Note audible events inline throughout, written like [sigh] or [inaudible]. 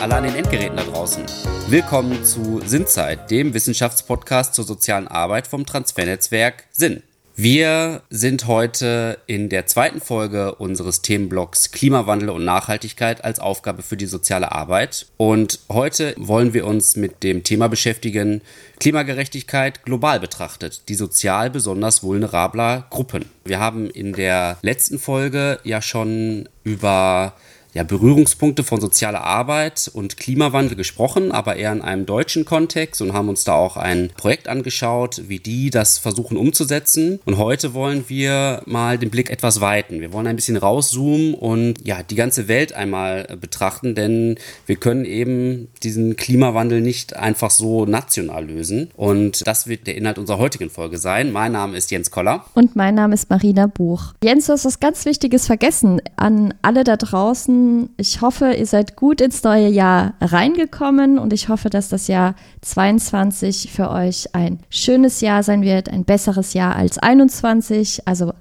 alle an den Endgeräten da draußen. Willkommen zu Sinnzeit, dem Wissenschaftspodcast zur sozialen Arbeit vom Transfernetzwerk Sinn. Wir sind heute in der zweiten Folge unseres Themenblocks Klimawandel und Nachhaltigkeit als Aufgabe für die soziale Arbeit. Und heute wollen wir uns mit dem Thema beschäftigen, Klimagerechtigkeit global betrachtet, die sozial besonders vulnerabler Gruppen. Wir haben in der letzten Folge ja schon über ja, Berührungspunkte von sozialer Arbeit und Klimawandel gesprochen, aber eher in einem deutschen Kontext und haben uns da auch ein Projekt angeschaut, wie die das versuchen umzusetzen. Und heute wollen wir mal den Blick etwas weiten. Wir wollen ein bisschen rauszoomen und ja, die ganze Welt einmal betrachten, denn wir können eben diesen Klimawandel nicht einfach so national lösen. Und das wird der Inhalt unserer heutigen Folge sein. Mein Name ist Jens Koller. Und mein Name ist Marina Buch. Jens, du hast was ganz Wichtiges vergessen an alle da draußen ich hoffe, ihr seid gut ins neue Jahr reingekommen und ich hoffe, dass das Jahr 22 für euch ein schönes Jahr sein wird, ein besseres Jahr als 21. Also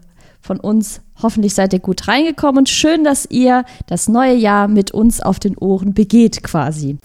von uns hoffentlich seid ihr gut reingekommen und schön, dass ihr das neue Jahr mit uns auf den Ohren begeht quasi.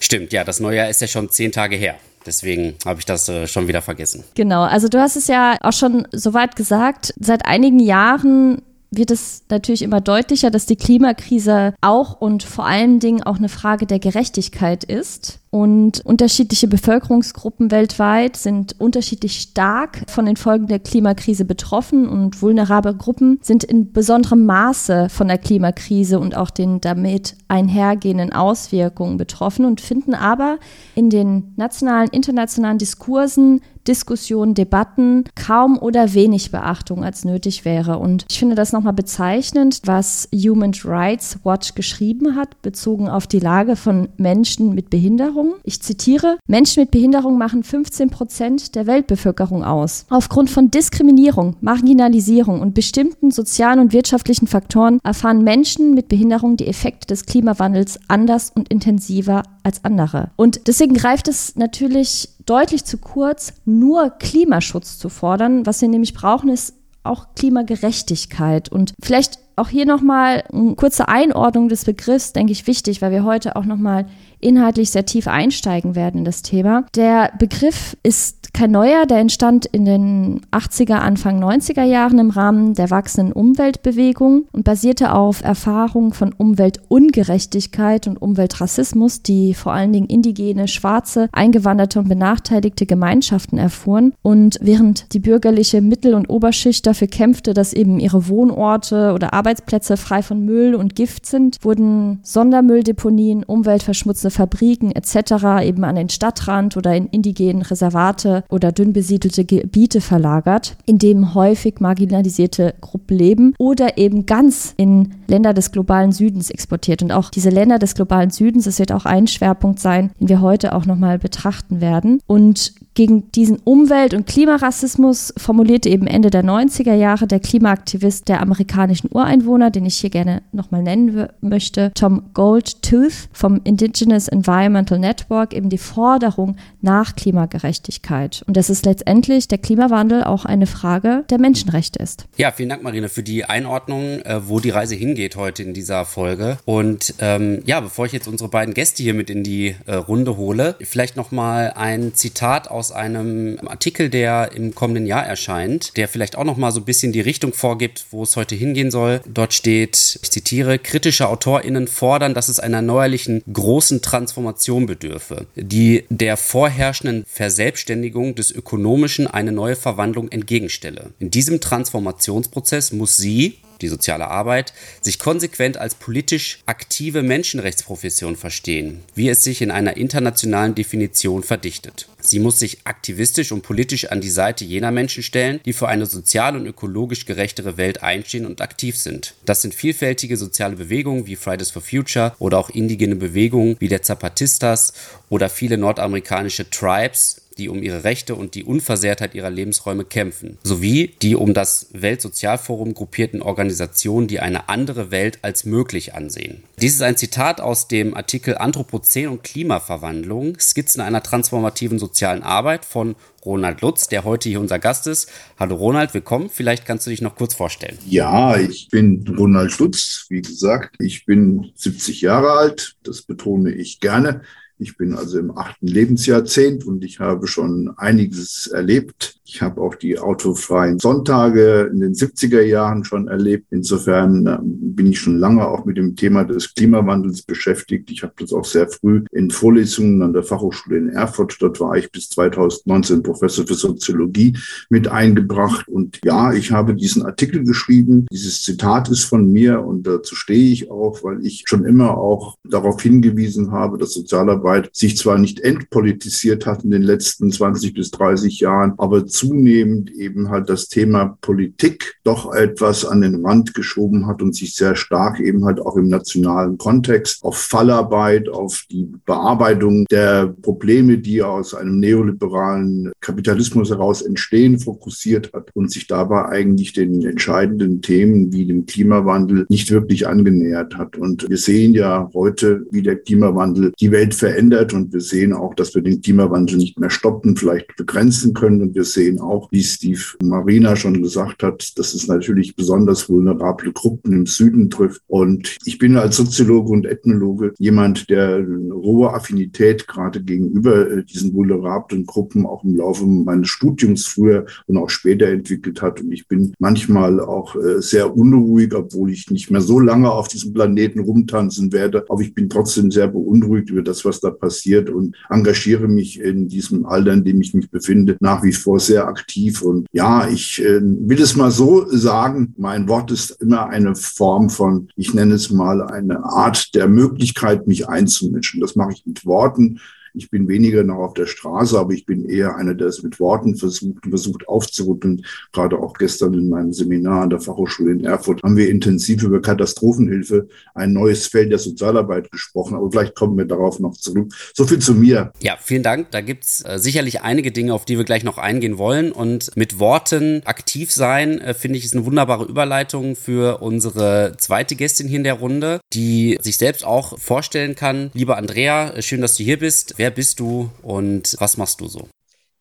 Stimmt, ja, das neue Jahr ist ja schon zehn Tage her. Deswegen habe ich das äh, schon wieder vergessen. Genau, also du hast es ja auch schon soweit gesagt. Seit einigen Jahren wird es natürlich immer deutlicher, dass die Klimakrise auch und vor allen Dingen auch eine Frage der Gerechtigkeit ist. Und unterschiedliche Bevölkerungsgruppen weltweit sind unterschiedlich stark von den Folgen der Klimakrise betroffen und vulnerable Gruppen sind in besonderem Maße von der Klimakrise und auch den damit einhergehenden Auswirkungen betroffen und finden aber in den nationalen, internationalen Diskursen Diskussionen, Debatten kaum oder wenig Beachtung als nötig wäre. Und ich finde das nochmal bezeichnend, was Human Rights Watch geschrieben hat, bezogen auf die Lage von Menschen mit Behinderung. Ich zitiere, Menschen mit Behinderung machen 15 Prozent der Weltbevölkerung aus. Aufgrund von Diskriminierung, Marginalisierung und bestimmten sozialen und wirtschaftlichen Faktoren erfahren Menschen mit Behinderung die Effekte des Klimawandels anders und intensiver als andere. Und deswegen greift es natürlich deutlich zu kurz, nur Klimaschutz zu fordern. Was wir nämlich brauchen, ist auch Klimagerechtigkeit. Und vielleicht auch hier nochmal eine kurze Einordnung des Begriffs, denke ich, wichtig, weil wir heute auch nochmal inhaltlich sehr tief einsteigen werden in das Thema. Der Begriff ist kein neuer, der entstand in den 80er, Anfang 90er Jahren im Rahmen der wachsenden Umweltbewegung und basierte auf Erfahrungen von Umweltungerechtigkeit und Umweltrassismus, die vor allen Dingen indigene, schwarze, eingewanderte und benachteiligte Gemeinschaften erfuhren. Und während die bürgerliche Mittel- und Oberschicht dafür kämpfte, dass eben ihre Wohnorte oder Arbeitsplätze frei von Müll und Gift sind, wurden Sondermülldeponien, umweltverschmutzende Fabriken etc. eben an den Stadtrand oder in indigenen Reservate oder dünn besiedelte Gebiete verlagert, in denen häufig marginalisierte Gruppen leben oder eben ganz in Länder des globalen Südens exportiert. Und auch diese Länder des globalen Südens, das wird auch ein Schwerpunkt sein, den wir heute auch nochmal betrachten werden. Und gegen diesen Umwelt- und Klimarassismus formulierte eben Ende der 90er Jahre der Klimaaktivist der amerikanischen Ureinwohner, den ich hier gerne nochmal nennen möchte, Tom Goldtooth vom Indigenous Environmental Network, eben die Forderung nach Klimagerechtigkeit. Und dass es letztendlich der Klimawandel auch eine Frage der Menschenrechte ist. Ja, vielen Dank, Marina, für die Einordnung, äh, wo die Reise hingeht heute in dieser Folge. Und ähm, ja, bevor ich jetzt unsere beiden Gäste hier mit in die äh, Runde hole, vielleicht nochmal ein Zitat aus aus einem Artikel, der im kommenden Jahr erscheint, der vielleicht auch noch mal so ein bisschen die Richtung vorgibt, wo es heute hingehen soll. Dort steht, ich zitiere, kritische AutorInnen fordern, dass es einer neuerlichen großen Transformation bedürfe, die der vorherrschenden Verselbstständigung des Ökonomischen eine neue Verwandlung entgegenstelle. In diesem Transformationsprozess muss sie, die soziale Arbeit, sich konsequent als politisch aktive Menschenrechtsprofession verstehen, wie es sich in einer internationalen Definition verdichtet. Sie muss sich aktivistisch und politisch an die Seite jener Menschen stellen, die für eine sozial und ökologisch gerechtere Welt einstehen und aktiv sind. Das sind vielfältige soziale Bewegungen wie Fridays for Future oder auch indigene Bewegungen wie der Zapatistas oder viele nordamerikanische Tribes, die um ihre Rechte und die Unversehrtheit ihrer Lebensräume kämpfen, sowie die um das Weltsozialforum gruppierten Organisationen, die eine andere Welt als möglich ansehen. Dies ist ein Zitat aus dem Artikel Anthropozän und Klimaverwandlung, Skizzen einer transformativen sozialen Arbeit von Ronald Lutz, der heute hier unser Gast ist. Hallo Ronald, willkommen. Vielleicht kannst du dich noch kurz vorstellen. Ja, ich bin Ronald Lutz. Wie gesagt, ich bin 70 Jahre alt. Das betone ich gerne. Ich bin also im achten Lebensjahrzehnt und ich habe schon einiges erlebt. Ich habe auch die autofreien Sonntage in den 70er Jahren schon erlebt. Insofern ähm, bin ich schon lange auch mit dem Thema des Klimawandels beschäftigt. Ich habe das auch sehr früh in Vorlesungen an der Fachhochschule in Erfurt, dort war ich bis 2019 Professor für Soziologie mit eingebracht. Und ja, ich habe diesen Artikel geschrieben. Dieses Zitat ist von mir und dazu stehe ich auch, weil ich schon immer auch darauf hingewiesen habe, dass Sozialarbeit sich zwar nicht entpolitisiert hat in den letzten 20 bis 30 Jahren, aber zunehmend eben halt das Thema Politik doch etwas an den Rand geschoben hat und sich sehr stark eben halt auch im nationalen Kontext auf Fallarbeit, auf die Bearbeitung der Probleme, die aus einem neoliberalen Kapitalismus heraus entstehen, fokussiert hat und sich dabei eigentlich den entscheidenden Themen wie dem Klimawandel nicht wirklich angenähert hat. Und wir sehen ja heute, wie der Klimawandel die Welt verändert und wir sehen auch, dass wir den Klimawandel nicht mehr stoppen, vielleicht begrenzen können und wir sehen sehen auch, wie Steve Marina schon gesagt hat, dass es natürlich besonders vulnerable Gruppen im Süden trifft. Und ich bin als Soziologe und Ethnologe jemand, der eine hohe Affinität gerade gegenüber äh, diesen vulnerablen Gruppen auch im Laufe meines Studiums früher und auch später entwickelt hat. Und ich bin manchmal auch äh, sehr unruhig, obwohl ich nicht mehr so lange auf diesem Planeten rumtanzen werde. Aber ich bin trotzdem sehr beunruhigt über das, was da passiert und engagiere mich in diesem Alter, in dem ich mich befinde, nach wie vor sehr sehr aktiv. Und ja, ich äh, will es mal so sagen, mein Wort ist immer eine Form von, ich nenne es mal eine Art der Möglichkeit, mich einzumischen. Das mache ich mit Worten. Ich bin weniger noch auf der Straße, aber ich bin eher einer, der es mit Worten versucht versucht aufzurütteln. Gerade auch gestern in meinem Seminar an der Fachhochschule in Erfurt haben wir intensiv über Katastrophenhilfe, ein neues Feld der Sozialarbeit gesprochen. Aber vielleicht kommen wir darauf noch zurück. So viel zu mir. Ja, vielen Dank. Da gibt es äh, sicherlich einige Dinge, auf die wir gleich noch eingehen wollen. Und mit Worten aktiv sein, äh, finde ich, ist eine wunderbare Überleitung für unsere zweite Gästin hier in der Runde, die sich selbst auch vorstellen kann. Liebe Andrea, äh, schön, dass du hier bist. Wer bist du und was machst du so?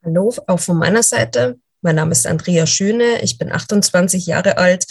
Hallo, auch von meiner Seite. Mein Name ist Andrea Schöne. Ich bin 28 Jahre alt.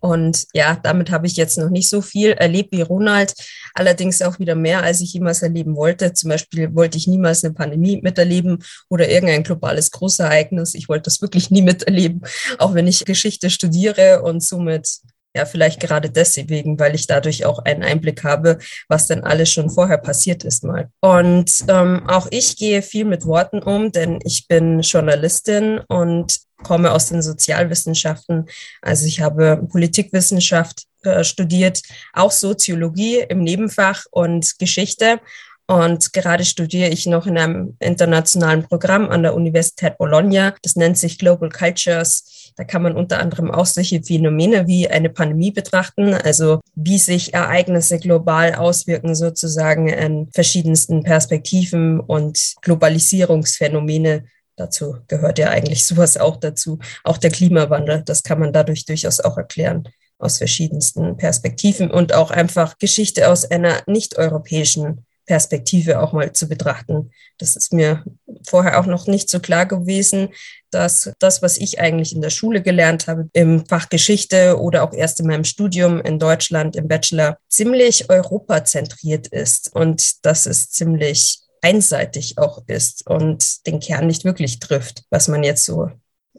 Und ja, damit habe ich jetzt noch nicht so viel erlebt wie Ronald. Allerdings auch wieder mehr, als ich jemals erleben wollte. Zum Beispiel wollte ich niemals eine Pandemie miterleben oder irgendein globales Großereignis. Ich wollte das wirklich nie miterleben, auch wenn ich Geschichte studiere und somit ja, vielleicht gerade deswegen, weil ich dadurch auch einen Einblick habe, was denn alles schon vorher passiert ist mal. Und ähm, auch ich gehe viel mit Worten um, denn ich bin Journalistin und komme aus den Sozialwissenschaften. Also ich habe Politikwissenschaft äh, studiert, auch Soziologie im Nebenfach und Geschichte. Und gerade studiere ich noch in einem internationalen Programm an der Universität Bologna. Das nennt sich Global Cultures. Da kann man unter anderem auch solche Phänomene wie eine Pandemie betrachten, also wie sich Ereignisse global auswirken, sozusagen in verschiedensten Perspektiven und Globalisierungsphänomene Dazu gehört ja eigentlich sowas auch dazu. Auch der Klimawandel, das kann man dadurch durchaus auch erklären aus verschiedensten Perspektiven und auch einfach Geschichte aus einer nicht-europäischen Perspektive auch mal zu betrachten. Das ist mir vorher auch noch nicht so klar gewesen, dass das, was ich eigentlich in der Schule gelernt habe, im Fach Geschichte oder auch erst in meinem Studium in Deutschland im Bachelor, ziemlich europazentriert ist und dass es ziemlich einseitig auch ist und den Kern nicht wirklich trifft, was man jetzt so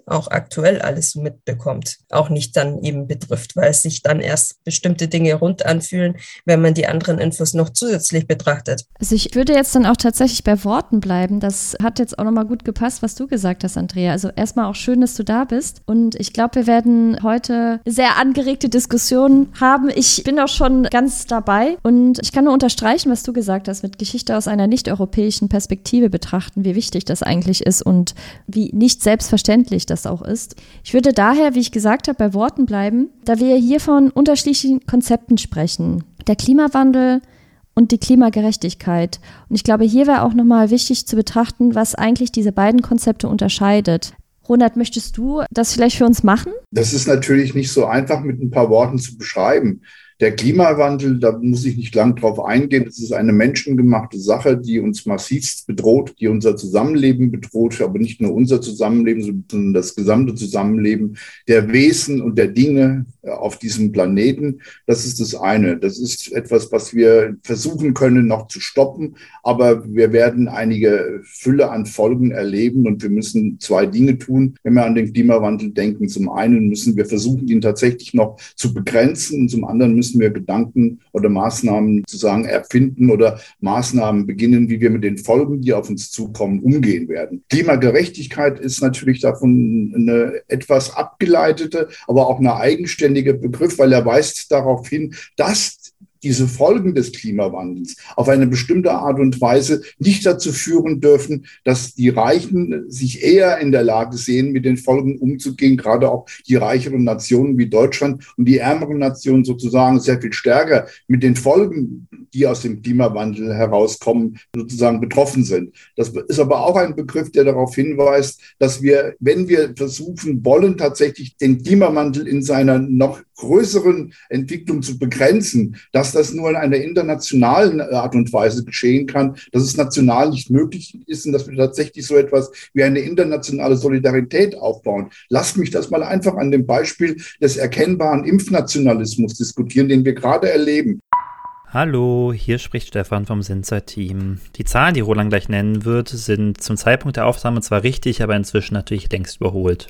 auch aktuell alles mitbekommt, auch nicht dann eben betrifft, weil es sich dann erst bestimmte Dinge rund anfühlen, wenn man die anderen Infos noch zusätzlich betrachtet. Also ich würde jetzt dann auch tatsächlich bei Worten bleiben. Das hat jetzt auch nochmal gut gepasst, was du gesagt hast, Andrea. Also erstmal auch schön, dass du da bist. Und ich glaube, wir werden heute sehr angeregte Diskussionen haben. Ich bin auch schon ganz dabei und ich kann nur unterstreichen, was du gesagt hast, mit Geschichte aus einer nicht-europäischen Perspektive betrachten, wie wichtig das eigentlich ist und wie nicht selbstverständlich das das auch ist. Ich würde daher, wie ich gesagt habe, bei Worten bleiben, da wir hier von unterschiedlichen Konzepten sprechen. Der Klimawandel und die Klimagerechtigkeit. Und ich glaube, hier wäre auch nochmal wichtig zu betrachten, was eigentlich diese beiden Konzepte unterscheidet. Ronald, möchtest du das vielleicht für uns machen? Das ist natürlich nicht so einfach mit ein paar Worten zu beschreiben. Der Klimawandel, da muss ich nicht lang drauf eingehen, das ist eine menschengemachte Sache, die uns massivst bedroht, die unser Zusammenleben bedroht, aber nicht nur unser Zusammenleben, sondern das gesamte Zusammenleben der Wesen und der Dinge äh, auf diesem Planeten. Das ist das eine. Das ist etwas, was wir versuchen können noch zu stoppen, aber wir werden einige Fülle an Folgen erleben und wir müssen zwei Dinge tun, wenn wir an den Klimawandel denken. Zum einen müssen wir versuchen, ihn tatsächlich noch zu begrenzen und zum anderen müssen müssen wir Gedanken oder Maßnahmen sozusagen erfinden oder Maßnahmen beginnen, wie wir mit den Folgen, die auf uns zukommen, umgehen werden. Klimagerechtigkeit ist natürlich davon eine etwas abgeleitete, aber auch eine eigenständige Begriff, weil er weist darauf hin, dass diese Folgen des Klimawandels auf eine bestimmte Art und Weise nicht dazu führen dürfen, dass die Reichen sich eher in der Lage sehen, mit den Folgen umzugehen, gerade auch die reicheren Nationen wie Deutschland und die ärmeren Nationen sozusagen sehr viel stärker mit den Folgen, die aus dem Klimawandel herauskommen, sozusagen betroffen sind. Das ist aber auch ein Begriff, der darauf hinweist, dass wir, wenn wir versuchen wollen, tatsächlich den Klimawandel in seiner noch größeren Entwicklung zu begrenzen, dass das nur in einer internationalen Art und Weise geschehen kann, dass es national nicht möglich ist und dass wir tatsächlich so etwas wie eine internationale Solidarität aufbauen. Lasst mich das mal einfach an dem Beispiel des erkennbaren Impfnationalismus diskutieren, den wir gerade erleben. Hallo, hier spricht Stefan vom Sinzer-Team. Die Zahlen, die Roland gleich nennen wird, sind zum Zeitpunkt der Aufnahme zwar richtig, aber inzwischen natürlich längst überholt.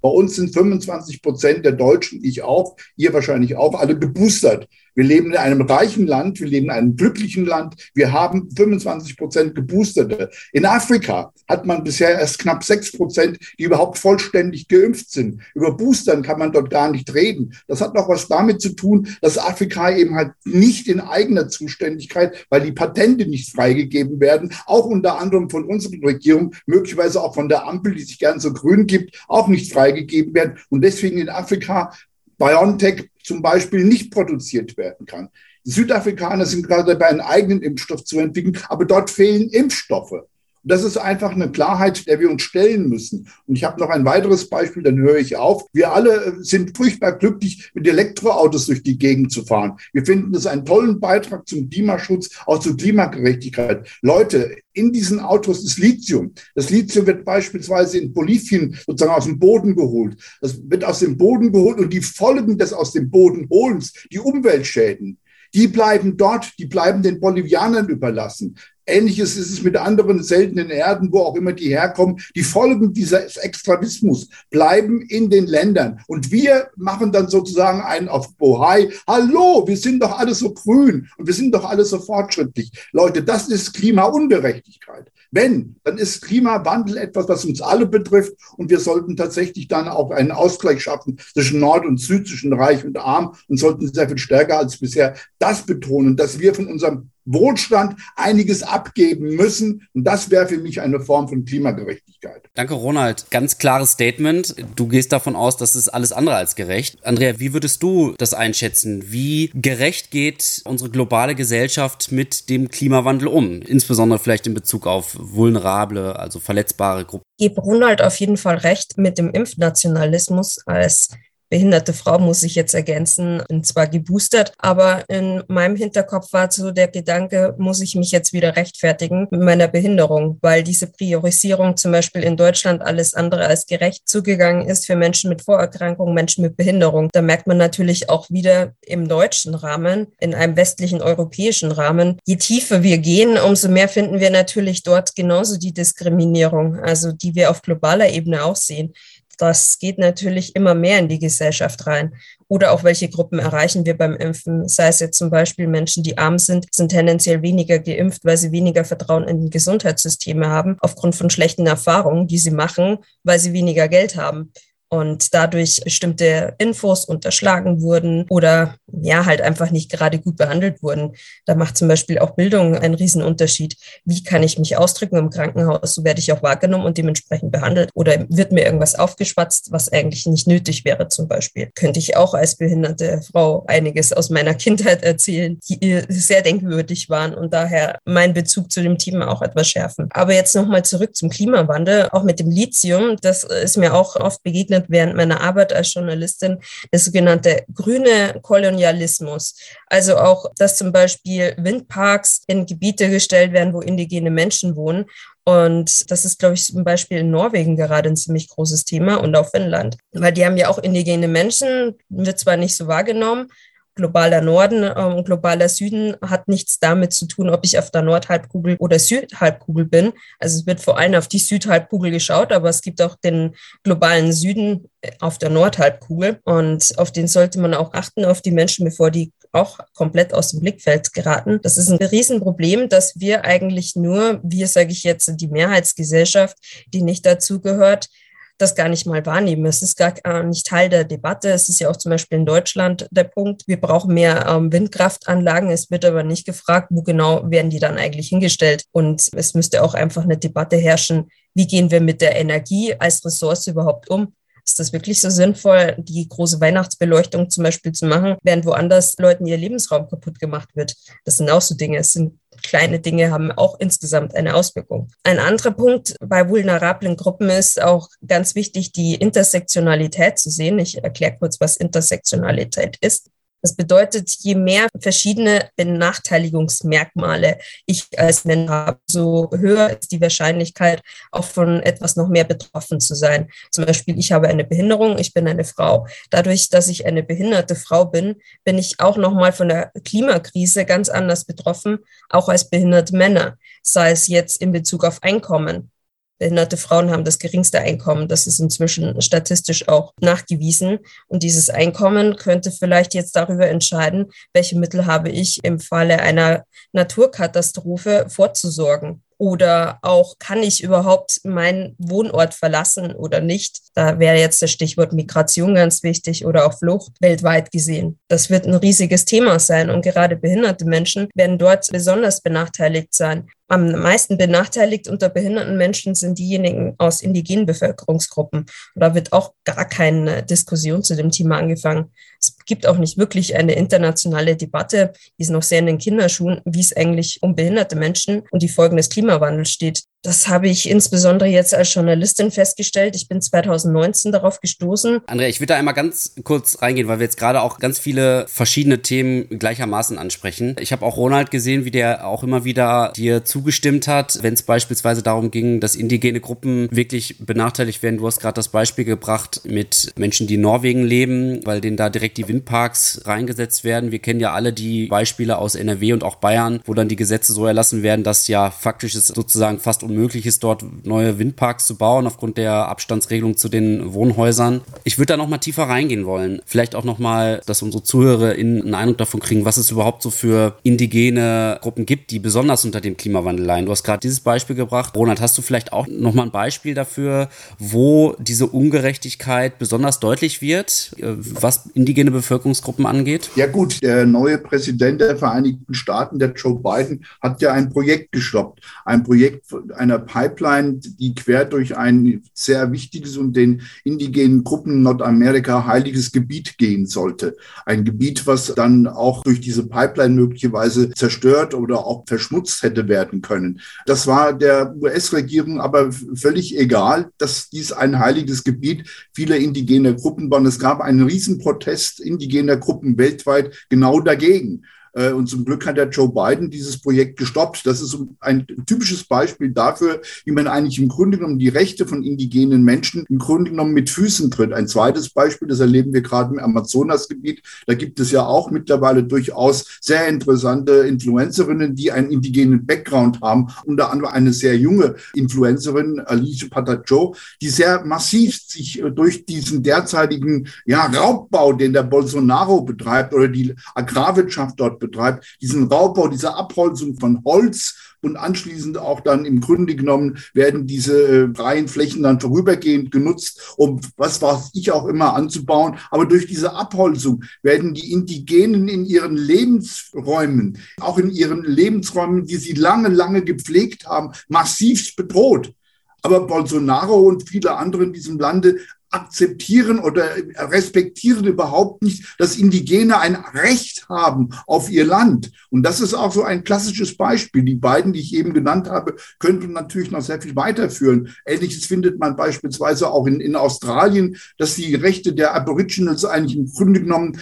Bei uns sind 25 Prozent der Deutschen, ich auch, ihr wahrscheinlich auch, alle geboostert. Wir leben in einem reichen Land, wir leben in einem glücklichen Land. Wir haben 25 Prozent Geboosterte. In Afrika hat man bisher erst knapp sechs Prozent, die überhaupt vollständig geimpft sind. Über Boostern kann man dort gar nicht reden. Das hat noch was damit zu tun, dass Afrika eben halt nicht in eigener Zuständigkeit, weil die Patente nicht freigegeben werden, auch unter anderem von unserer Regierung, möglicherweise auch von der Ampel, die sich gern so grün gibt, auch nicht freigegeben werden. Und deswegen in Afrika BioNTech zum Beispiel nicht produziert werden kann. Südafrikaner sind gerade dabei, einen eigenen Impfstoff zu entwickeln, aber dort fehlen Impfstoffe. Das ist einfach eine Klarheit, der wir uns stellen müssen. Und ich habe noch ein weiteres Beispiel, dann höre ich auf. Wir alle äh, sind furchtbar glücklich, mit Elektroautos durch die Gegend zu fahren. Wir finden das einen tollen Beitrag zum Klimaschutz, auch zur Klimagerechtigkeit. Leute, in diesen Autos ist Lithium. Das Lithium wird beispielsweise in Bolivien sozusagen aus dem Boden geholt. Das wird aus dem Boden geholt und die Folgen des aus dem Boden holens, die Umweltschäden, die bleiben dort, die bleiben den Bolivianern überlassen. Ähnliches ist es mit anderen seltenen Erden, wo auch immer die herkommen. Die Folgen dieses Extremismus bleiben in den Ländern. Und wir machen dann sozusagen einen auf Bohai. Hallo, wir sind doch alle so grün und wir sind doch alle so fortschrittlich. Leute, das ist Klimaungerechtigkeit. Wenn, dann ist Klimawandel etwas, was uns alle betrifft und wir sollten tatsächlich dann auch einen Ausgleich schaffen zwischen Nord und Süd, zwischen Reich und Arm und sollten sehr viel stärker als bisher das betonen, dass wir von unserem Wohlstand einiges abgeben müssen. Und das wäre für mich eine Form von Klimagerechtigkeit. Danke, Ronald. Ganz klares Statement. Du gehst davon aus, dass es alles andere als gerecht. Andrea, wie würdest du das einschätzen? Wie gerecht geht unsere globale Gesellschaft mit dem Klimawandel um? Insbesondere vielleicht in Bezug auf vulnerable, also verletzbare Gruppen. Ich gebe Ronald auf jeden Fall recht mit dem Impfnationalismus als behinderte Frau, muss ich jetzt ergänzen, bin zwar geboostert, aber in meinem Hinterkopf war so der Gedanke, muss ich mich jetzt wieder rechtfertigen mit meiner Behinderung, weil diese Priorisierung zum Beispiel in Deutschland alles andere als gerecht zugegangen ist für Menschen mit Vorerkrankungen, Menschen mit Behinderung. Da merkt man natürlich auch wieder im deutschen Rahmen, in einem westlichen europäischen Rahmen, je tiefer wir gehen, umso mehr finden wir natürlich dort genauso die Diskriminierung, also die wir auf globaler Ebene auch sehen das geht natürlich immer mehr in die Gesellschaft rein. Oder auch welche Gruppen erreichen wir beim Impfen? Sei es jetzt zum Beispiel Menschen, die arm sind, sind tendenziell weniger geimpft, weil sie weniger Vertrauen in die Gesundheitssysteme haben, aufgrund von schlechten Erfahrungen, die sie machen, weil sie weniger Geld haben und dadurch bestimmte Infos unterschlagen wurden oder ja, halt einfach nicht gerade gut behandelt wurden. Da macht zum Beispiel auch Bildung einen Riesenunterschied. Wie kann ich mich ausdrücken im Krankenhaus? So werde ich auch wahrgenommen und dementsprechend behandelt. Oder wird mir irgendwas aufgespatzt, was eigentlich nicht nötig wäre zum Beispiel? Könnte ich auch als behinderte Frau einiges aus meiner [laughs] Kindheit erzählen, die sehr denkwürdig waren und daher meinen Bezug zu dem Thema auch etwas schärfen. Aber jetzt nochmal zurück zum Klimawandel, auch mit dem Lithium. Das ist mir auch oft begegnet begegnet während meiner Arbeit als Journalistin, der sogenannte grüne Kolonialismus. Also auch, dass zum Beispiel Windparks in Gebiete gestellt werden, wo indigene Menschen wohnen. Und das ist, glaube ich, zum Beispiel in Norwegen gerade ein ziemlich großes Thema und auch Finnland, weil die haben ja auch indigene Menschen, wird zwar nicht so wahrgenommen, globaler Norden ähm, und globaler Süden hat nichts damit zu tun, ob ich auf der Nordhalbkugel oder Südhalbkugel bin. Also es wird vor allem auf die Südhalbkugel geschaut, aber es gibt auch den globalen Süden äh, auf der Nordhalbkugel und auf den sollte man auch achten, auf die Menschen, bevor die auch komplett aus dem Blickfeld geraten. Das ist ein Riesenproblem, dass wir eigentlich nur, wir sage ich jetzt, die Mehrheitsgesellschaft, die nicht dazugehört, das gar nicht mal wahrnehmen. Es ist gar nicht Teil der Debatte. Es ist ja auch zum Beispiel in Deutschland der Punkt, wir brauchen mehr ähm, Windkraftanlagen. Es wird aber nicht gefragt, wo genau werden die dann eigentlich hingestellt. Und es müsste auch einfach eine Debatte herrschen, wie gehen wir mit der Energie als Ressource überhaupt um? Ist das wirklich so sinnvoll, die große Weihnachtsbeleuchtung zum Beispiel zu machen, während woanders Leuten ihr Lebensraum kaputt gemacht wird? Das sind auch so Dinge. Es sind kleine Dinge haben auch insgesamt eine Auswirkung. Ein anderer Punkt bei vulnerablen Gruppen ist auch ganz wichtig, die Intersektionalität zu sehen. Ich erkläre kurz, was Intersektionalität ist. Das bedeutet, je mehr verschiedene Benachteiligungsmerkmale ich als Mensch habe, so höher ist die Wahrscheinlichkeit, auch von etwas noch mehr betroffen zu sein. Zum Beispiel, ich habe eine Behinderung, ich bin eine Frau. Dadurch, dass ich eine behinderte Frau bin, bin ich auch nochmal von der Klimakrise ganz anders betroffen, auch als behinderte Männer, sei es jetzt in Bezug auf Einkommen Behinderte Frauen haben das geringste Einkommen. Das ist inzwischen statistisch auch nachgewiesen. Und dieses Einkommen könnte vielleicht jetzt darüber entscheiden, welche Mittel habe ich im Falle einer Naturkatastrophe vorzusorgen. Oder auch, kann ich überhaupt meinen Wohnort verlassen oder nicht? Da wäre jetzt das Stichwort Migration ganz wichtig oder auch Flucht weltweit gesehen. Das wird ein riesiges Thema sein und gerade behinderte Menschen werden dort besonders benachteiligt sein. Am meisten benachteiligt unter behinderten Menschen sind diejenigen aus indigenen Bevölkerungsgruppen. Da wird auch gar keine Diskussion zu dem Thema angefangen. Es gibt auch nicht wirklich eine internationale Debatte, die ist noch sehr in den Kinderschuhen, wie es eigentlich um behinderte Menschen und die Folgen des Klimawandels steht. Das habe ich insbesondere jetzt als Journalistin festgestellt. Ich bin 2019 darauf gestoßen. Andrea, ich würde da einmal ganz kurz reingehen, weil wir jetzt gerade auch ganz viele verschiedene Themen gleichermaßen ansprechen. Ich habe auch Ronald gesehen, wie der auch immer wieder dir zugestimmt hat, wenn es beispielsweise darum ging, dass indigene Gruppen wirklich benachteiligt werden. Du hast gerade das Beispiel gebracht mit Menschen, die in Norwegen leben, weil denen da direkt die Windparks reingesetzt werden. Wir kennen ja alle die Beispiele aus NRW und auch Bayern, wo dann die Gesetze so erlassen werden, dass ja faktisch es sozusagen fast unmöglich ist, dort neue Windparks zu bauen aufgrund der Abstandsregelung zu den Wohnhäusern. Ich würde da noch mal tiefer reingehen wollen. Vielleicht auch noch mal, dass unsere Zuhörer einen Eindruck davon kriegen, was es überhaupt so für indigene Gruppen gibt, die besonders unter dem Klimawandel leiden. Du hast gerade dieses Beispiel gebracht. Ronald, hast du vielleicht auch noch mal ein Beispiel dafür, wo diese Ungerechtigkeit besonders deutlich wird, äh, was indigene Bevölkerungsgruppen angeht? Ja gut, der neue Präsident der Vereinigten Staaten, der Joe Biden, hat ja ein Projekt gestoppt. Ein Projekt einer Pipeline, die quer durch ein sehr wichtiges und den indigenen Gruppen Nordamerika heiliges Gebiet gehen sollte. Ein Gebiet, was dann auch durch diese Pipeline möglicherweise zerstört oder auch verschmutzt hätte werden können. Das war der US-Regierung aber völlig egal, dass dies ein heiliges Gebiet vieler indigener Gruppen war. Und es gab einen Riesenprotest indigener Gruppen weltweit genau dagegen. Äh, und zum Glück hat der Joe Biden dieses Projekt gestoppt. Das ist ein typisches Beispiel dafür, wie man eigentlich im Grunde genommen die Rechte von indigenen Menschen im Grunde genommen mit Füßen tritt. Ein zweites Beispiel, das erleben wir gerade im Amazonasgebiet. Da gibt es ja auch mittlerweile durchaus sehr interessante Influencerinnen, die einen indigenen Background haben. Unter anderem eine sehr junge Influencerin, Alice Patacho, die sehr massiv sich durch diesen derzeitigen ja, Raubbau, den der Bolsonaro betreibt oder die Agrarwirtschaft dort betreibt, diesen Raubbau, diese Abholzung von Holz und anschließend auch dann im Grunde genommen werden diese äh, freien Flächen dann vorübergehend genutzt, um was weiß ich auch immer anzubauen. Aber durch diese Abholzung werden die Indigenen in ihren Lebensräumen, auch in ihren Lebensräumen, die sie lange, lange gepflegt haben, massiv bedroht. Aber Bolsonaro und viele andere in diesem Lande akzeptieren oder respektieren überhaupt nicht, dass Indigene ein Recht haben auf ihr Land. Und das ist auch so ein klassisches Beispiel. Die beiden, die ich eben genannt habe, könnten natürlich noch sehr viel weiterführen. Ähnliches findet man beispielsweise auch in, in Australien, dass die Rechte der Aboriginals eigentlich im Grunde genommen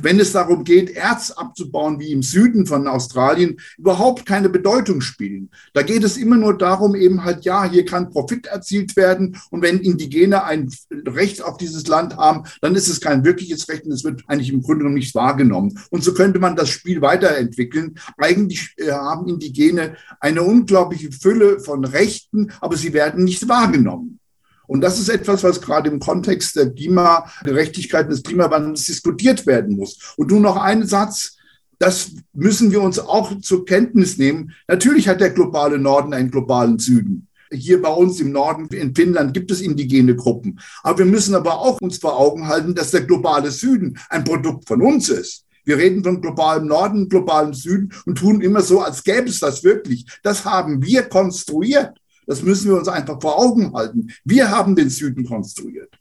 wenn es darum geht, Erz abzubauen, wie im Süden von Australien, überhaupt keine Bedeutung spielen. Da geht es immer nur darum, eben halt, ja, hier kann Profit erzielt werden und wenn Indigene ein Recht auf dieses Land haben, dann ist es kein wirkliches Recht und es wird eigentlich im Grunde genommen nicht wahrgenommen. Und so könnte man das Spiel weiterentwickeln. Eigentlich äh, haben Indigene eine unglaubliche Fülle von Rechten, aber sie werden nicht wahrgenommen. Und das ist etwas, was gerade im Kontext der Klimagerechtigkeit des Klimawandels diskutiert werden muss. Und nun noch ein Satz. Das müssen wir uns auch zur Kenntnis nehmen. Natürlich hat der globale Norden einen globalen Süden. Hier bei uns im Norden in Finnland gibt es indigene Gruppen. Aber wir müssen aber auch uns vor Augen halten, dass der globale Süden ein Produkt von uns ist. Wir reden von globalem Norden, globalem Süden und tun immer so, als gäbe es das wirklich. Das haben wir konstruiert. Das müssen wir uns einfach vor Augen halten. Wir haben den Süden konstruiert.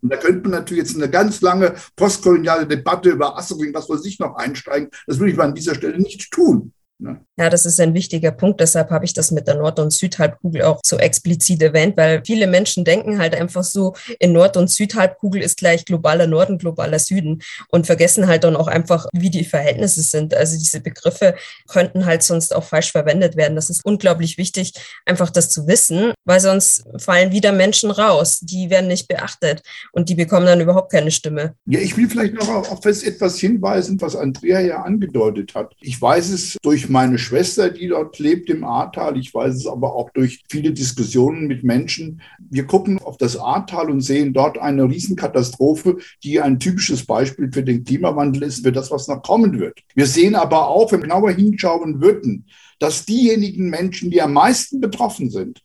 Und da könnte man natürlich jetzt eine ganz lange postkoloniale Debatte über Assering, was weiß ich noch einsteigen. Das will ich mal an dieser Stelle nicht tun. Ne? Ja, das ist ein wichtiger Punkt. Deshalb habe ich das mit der Nord- und Südhalbkugel auch so explizit erwähnt, weil viele Menschen denken halt einfach so, in Nord- und Südhalbkugel ist gleich globaler Norden, globaler Süden und vergessen halt dann auch einfach, wie die Verhältnisse sind. Also diese Begriffe könnten halt sonst auch falsch verwendet werden. Das ist unglaublich wichtig, einfach das zu wissen, weil sonst fallen wieder Menschen raus. Die werden nicht beachtet und die bekommen dann überhaupt keine Stimme. Ja, ich will vielleicht noch auf etwas hinweisen, was Andrea ja angedeutet hat. Ich weiß es durch meine Schwester, die dort lebt im Ahrtal. Ich weiß es aber auch durch viele Diskussionen mit Menschen. Wir gucken auf das Ahrtal und sehen dort eine Riesenkatastrophe, die ein typisches Beispiel für den Klimawandel ist, für das, was noch kommen wird. Wir sehen aber auch, wenn wir genauer hinschauen würden, dass diejenigen Menschen, die am meisten betroffen sind,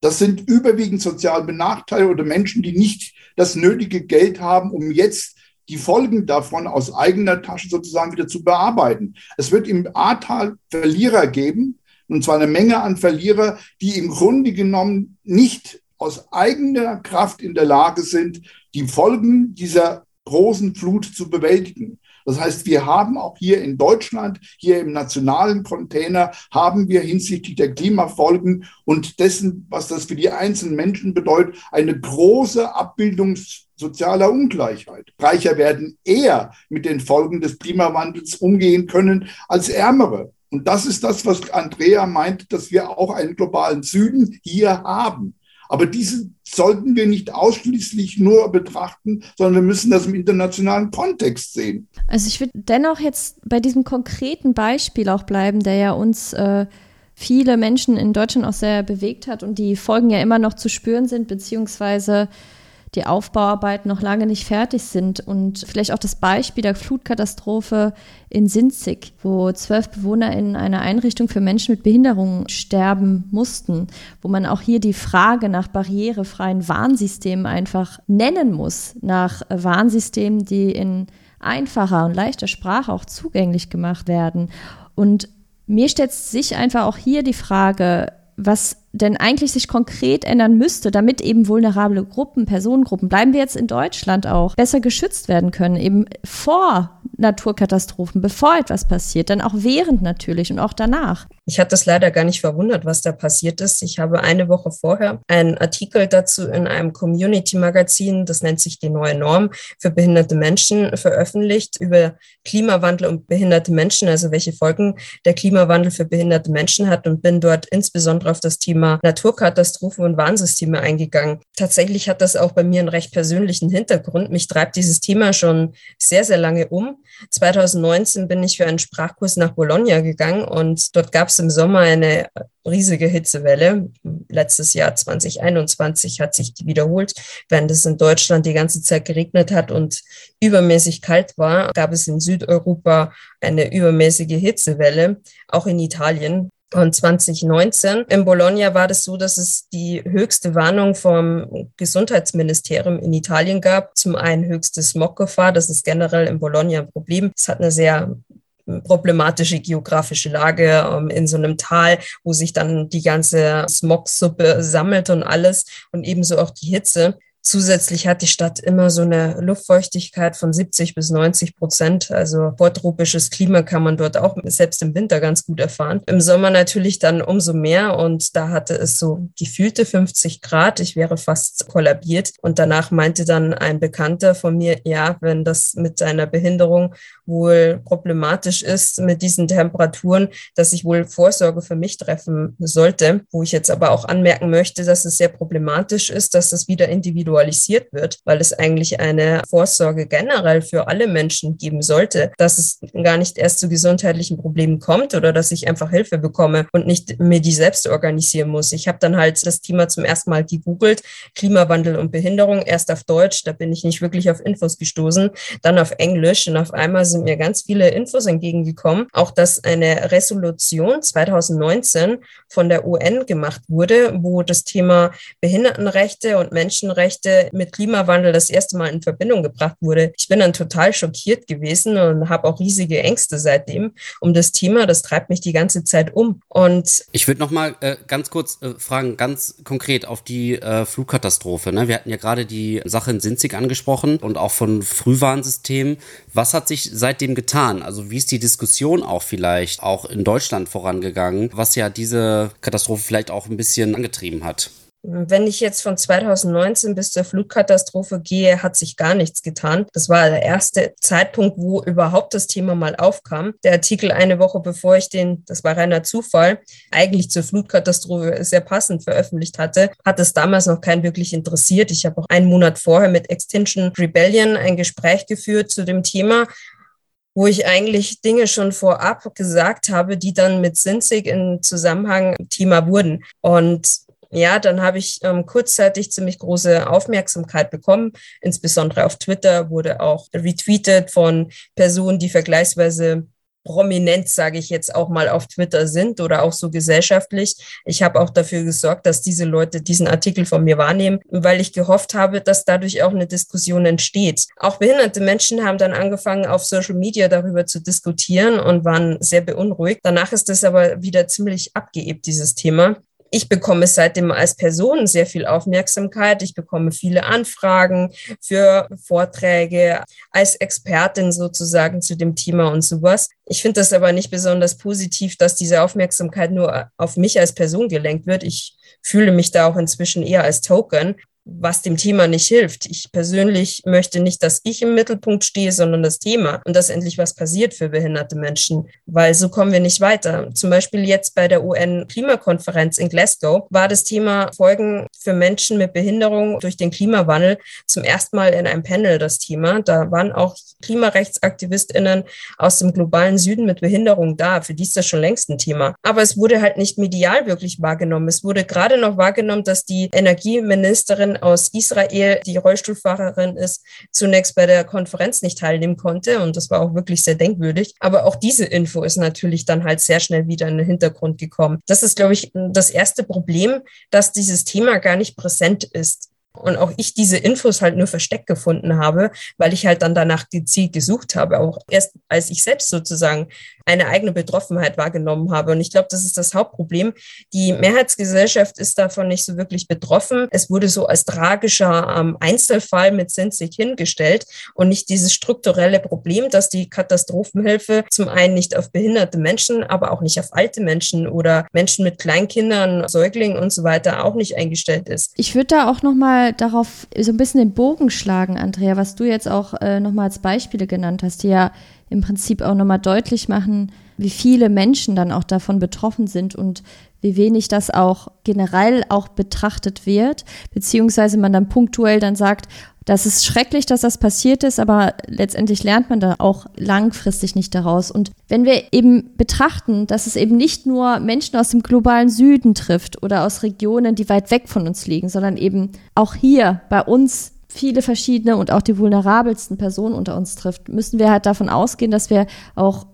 das sind überwiegend sozial benachteiligte oder Menschen, die nicht das nötige Geld haben, um jetzt die Folgen davon aus eigener Tasche sozusagen wieder zu bearbeiten. Es wird im Ahrtal Verlierer geben, und zwar eine Menge an Verlierer, die im Grunde genommen nicht aus eigener Kraft in der Lage sind, die Folgen dieser großen Flut zu bewältigen. Das heißt, wir haben auch hier in Deutschland, hier im nationalen Container, haben wir hinsichtlich der Klimafolgen und dessen, was das für die einzelnen Menschen bedeutet, eine große Abbildung sozialer Ungleichheit. Reicher werden eher mit den Folgen des Klimawandels umgehen können als Ärmere. Und das ist das, was Andrea meint, dass wir auch einen globalen Süden hier haben. Aber diese sollten wir nicht ausschließlich nur betrachten, sondern wir müssen das im internationalen Kontext sehen. Also ich würde dennoch jetzt bei diesem konkreten Beispiel auch bleiben, der ja uns äh, viele Menschen in Deutschland auch sehr bewegt hat und die Folgen ja immer noch zu spüren sind, beziehungsweise die Aufbauarbeiten noch lange nicht fertig sind. Und vielleicht auch das Beispiel der Flutkatastrophe in Sinzig, wo zwölf Bewohner in einer Einrichtung für Menschen mit Behinderungen sterben mussten, wo man auch hier die Frage nach barrierefreien Warnsystemen einfach nennen muss, nach Warnsystemen, die in einfacher und leichter Sprache auch zugänglich gemacht werden. Und mir stellt sich einfach auch hier die Frage, was denn eigentlich sich konkret ändern müsste, damit eben vulnerable Gruppen, Personengruppen, bleiben wir jetzt in Deutschland auch, besser geschützt werden können, eben vor Naturkatastrophen, bevor etwas passiert, dann auch während natürlich und auch danach. Ich hatte es leider gar nicht verwundert, was da passiert ist. Ich habe eine Woche vorher einen Artikel dazu in einem Community-Magazin, das nennt sich die neue Norm für behinderte Menschen, veröffentlicht über Klimawandel und behinderte Menschen, also welche Folgen der Klimawandel für behinderte Menschen hat und bin dort insbesondere auf das Thema Thema Naturkatastrophen und Warnsysteme eingegangen. Tatsächlich hat das auch bei mir einen recht persönlichen Hintergrund. Mich treibt dieses Thema schon sehr, sehr lange um. 2019 bin ich für einen Sprachkurs nach Bologna gegangen und dort gab es im Sommer eine riesige Hitzewelle. Letztes Jahr 2021 hat sich die wiederholt. Während es in Deutschland die ganze Zeit geregnet hat und übermäßig kalt war, gab es in Südeuropa eine übermäßige Hitzewelle, auch in Italien. Und 2019 in Bologna war das so, dass es die höchste Warnung vom Gesundheitsministerium in Italien gab. Zum einen höchste Smoggefahr, das ist generell in Bologna ein Problem. Es hat eine sehr problematische geografische Lage ähm, in so einem Tal, wo sich dann die ganze Smogsuppe sammelt und alles und ebenso auch die Hitze. Zusätzlich hat die Stadt immer so eine Luftfeuchtigkeit von 70 bis 90 Prozent. Also vortropisches Klima kann man dort auch selbst im Winter ganz gut erfahren. Im Sommer natürlich dann umso mehr und da hatte es so gefühlte 50 Grad. Ich wäre fast kollabiert und danach meinte dann ein Bekannter von mir, ja, wenn das mit seiner Behinderung wohl problematisch ist mit diesen Temperaturen, dass ich wohl Vorsorge für mich treffen sollte, wo ich jetzt aber auch anmerken möchte, dass es sehr problematisch ist, dass es wieder individualisiert wird, weil es eigentlich eine Vorsorge generell für alle Menschen geben sollte, dass es gar nicht erst zu gesundheitlichen Problemen kommt oder dass ich einfach Hilfe bekomme und nicht mir die selbst organisieren muss. Ich habe dann halt das Thema zum ersten Mal gegoogelt, Klimawandel und Behinderung, erst auf Deutsch, da bin ich nicht wirklich auf Infos gestoßen, dann auf Englisch und auf einmal sind mir ganz viele Infos entgegengekommen, auch dass eine Resolution 2019 von der UN gemacht wurde, wo das Thema Behindertenrechte und Menschenrechte mit Klimawandel das erste Mal in Verbindung gebracht wurde. Ich bin dann total schockiert gewesen und habe auch riesige Ängste seitdem um das Thema. Das treibt mich die ganze Zeit um. Und ich würde noch mal äh, ganz kurz äh, fragen, ganz konkret auf die äh, Flugkatastrophe. Ne? Wir hatten ja gerade die Sache in Sinzig angesprochen und auch von Frühwarnsystemen. Was hat sich seitdem getan? Also wie ist die Diskussion auch vielleicht auch in Deutschland vorangegangen, was ja diese Katastrophe vielleicht auch ein bisschen angetrieben hat? Wenn ich jetzt von 2019 bis zur Flutkatastrophe gehe, hat sich gar nichts getan. Das war der erste Zeitpunkt, wo überhaupt das Thema mal aufkam. Der Artikel eine Woche bevor ich den, das war reiner Zufall, eigentlich zur Flutkatastrophe sehr passend veröffentlicht hatte, hat es damals noch keinen wirklich interessiert. Ich habe auch einen Monat vorher mit Extinction Rebellion ein Gespräch geführt zu dem Thema wo ich eigentlich Dinge schon vorab gesagt habe, die dann mit Sinzig in Zusammenhang Thema wurden. Und ja, dann habe ich ähm, kurzzeitig ziemlich große Aufmerksamkeit bekommen. Insbesondere auf Twitter wurde auch retweetet von Personen, die vergleichsweise prominent, sage ich jetzt auch mal, auf Twitter sind oder auch so gesellschaftlich. Ich habe auch dafür gesorgt, dass diese Leute diesen Artikel von mir wahrnehmen, weil ich gehofft habe, dass dadurch auch eine Diskussion entsteht. Auch behinderte Menschen haben dann angefangen, auf Social Media darüber zu diskutieren und waren sehr beunruhigt. Danach ist es aber wieder ziemlich abgeebt, dieses Thema ich bekomme seitdem als Person sehr viel Aufmerksamkeit. Ich bekomme viele Anfragen für Vorträge als Expertin sozusagen zu dem Thema und sowas. Ich finde das aber nicht besonders positiv, dass diese Aufmerksamkeit nur auf mich als Person gelenkt wird. Ich fühle mich da auch inzwischen eher als Token was dem Thema nicht hilft. Ich persönlich möchte nicht, dass ich im Mittelpunkt stehe, sondern das Thema und dass endlich was passiert für behinderte Menschen, weil so kommen wir nicht weiter. Zum Beispiel jetzt bei der UN-Klimakonferenz in Glasgow war das Thema Folgen für Menschen mit Behinderung durch den Klimawandel zum ersten Mal in einem Panel das Thema. Da waren auch KlimarechtsaktivistInnen aus dem globalen Süden mit Behinderung da. Für die ist das schon längst ein Thema. Aber es wurde halt nicht medial wirklich wahrgenommen. Es wurde gerade noch wahrgenommen, dass die Energieministerin aus Israel, die Rollstuhlfahrerin ist, zunächst bei der Konferenz nicht teilnehmen konnte. Und das war auch wirklich sehr denkwürdig. Aber auch diese Info ist natürlich dann halt sehr schnell wieder in den Hintergrund gekommen. Das ist, glaube ich, das erste Problem, dass dieses Thema gar nicht präsent ist. Und auch ich diese Infos halt nur versteckt gefunden habe, weil ich halt dann danach gezielt gesucht habe, auch erst als ich selbst sozusagen eine eigene Betroffenheit wahrgenommen habe. Und ich glaube, das ist das Hauptproblem. Die Mehrheitsgesellschaft ist davon nicht so wirklich betroffen. Es wurde so als tragischer ähm, Einzelfall mit Sensik hingestellt und nicht dieses strukturelle Problem, dass die Katastrophenhilfe zum einen nicht auf behinderte Menschen, aber auch nicht auf alte Menschen oder Menschen mit Kleinkindern, Säuglingen und so weiter auch nicht eingestellt ist. Ich würde da auch noch mal darauf so ein bisschen den Bogen schlagen, Andrea, was du jetzt auch äh, noch mal als Beispiele genannt hast, die ja im Prinzip auch nochmal deutlich machen, wie viele Menschen dann auch davon betroffen sind und wie wenig das auch generell auch betrachtet wird, beziehungsweise man dann punktuell dann sagt, das ist schrecklich, dass das passiert ist, aber letztendlich lernt man da auch langfristig nicht daraus. Und wenn wir eben betrachten, dass es eben nicht nur Menschen aus dem globalen Süden trifft oder aus Regionen, die weit weg von uns liegen, sondern eben auch hier bei uns viele verschiedene und auch die vulnerabelsten Personen unter uns trifft, müssen wir halt davon ausgehen, dass wir auch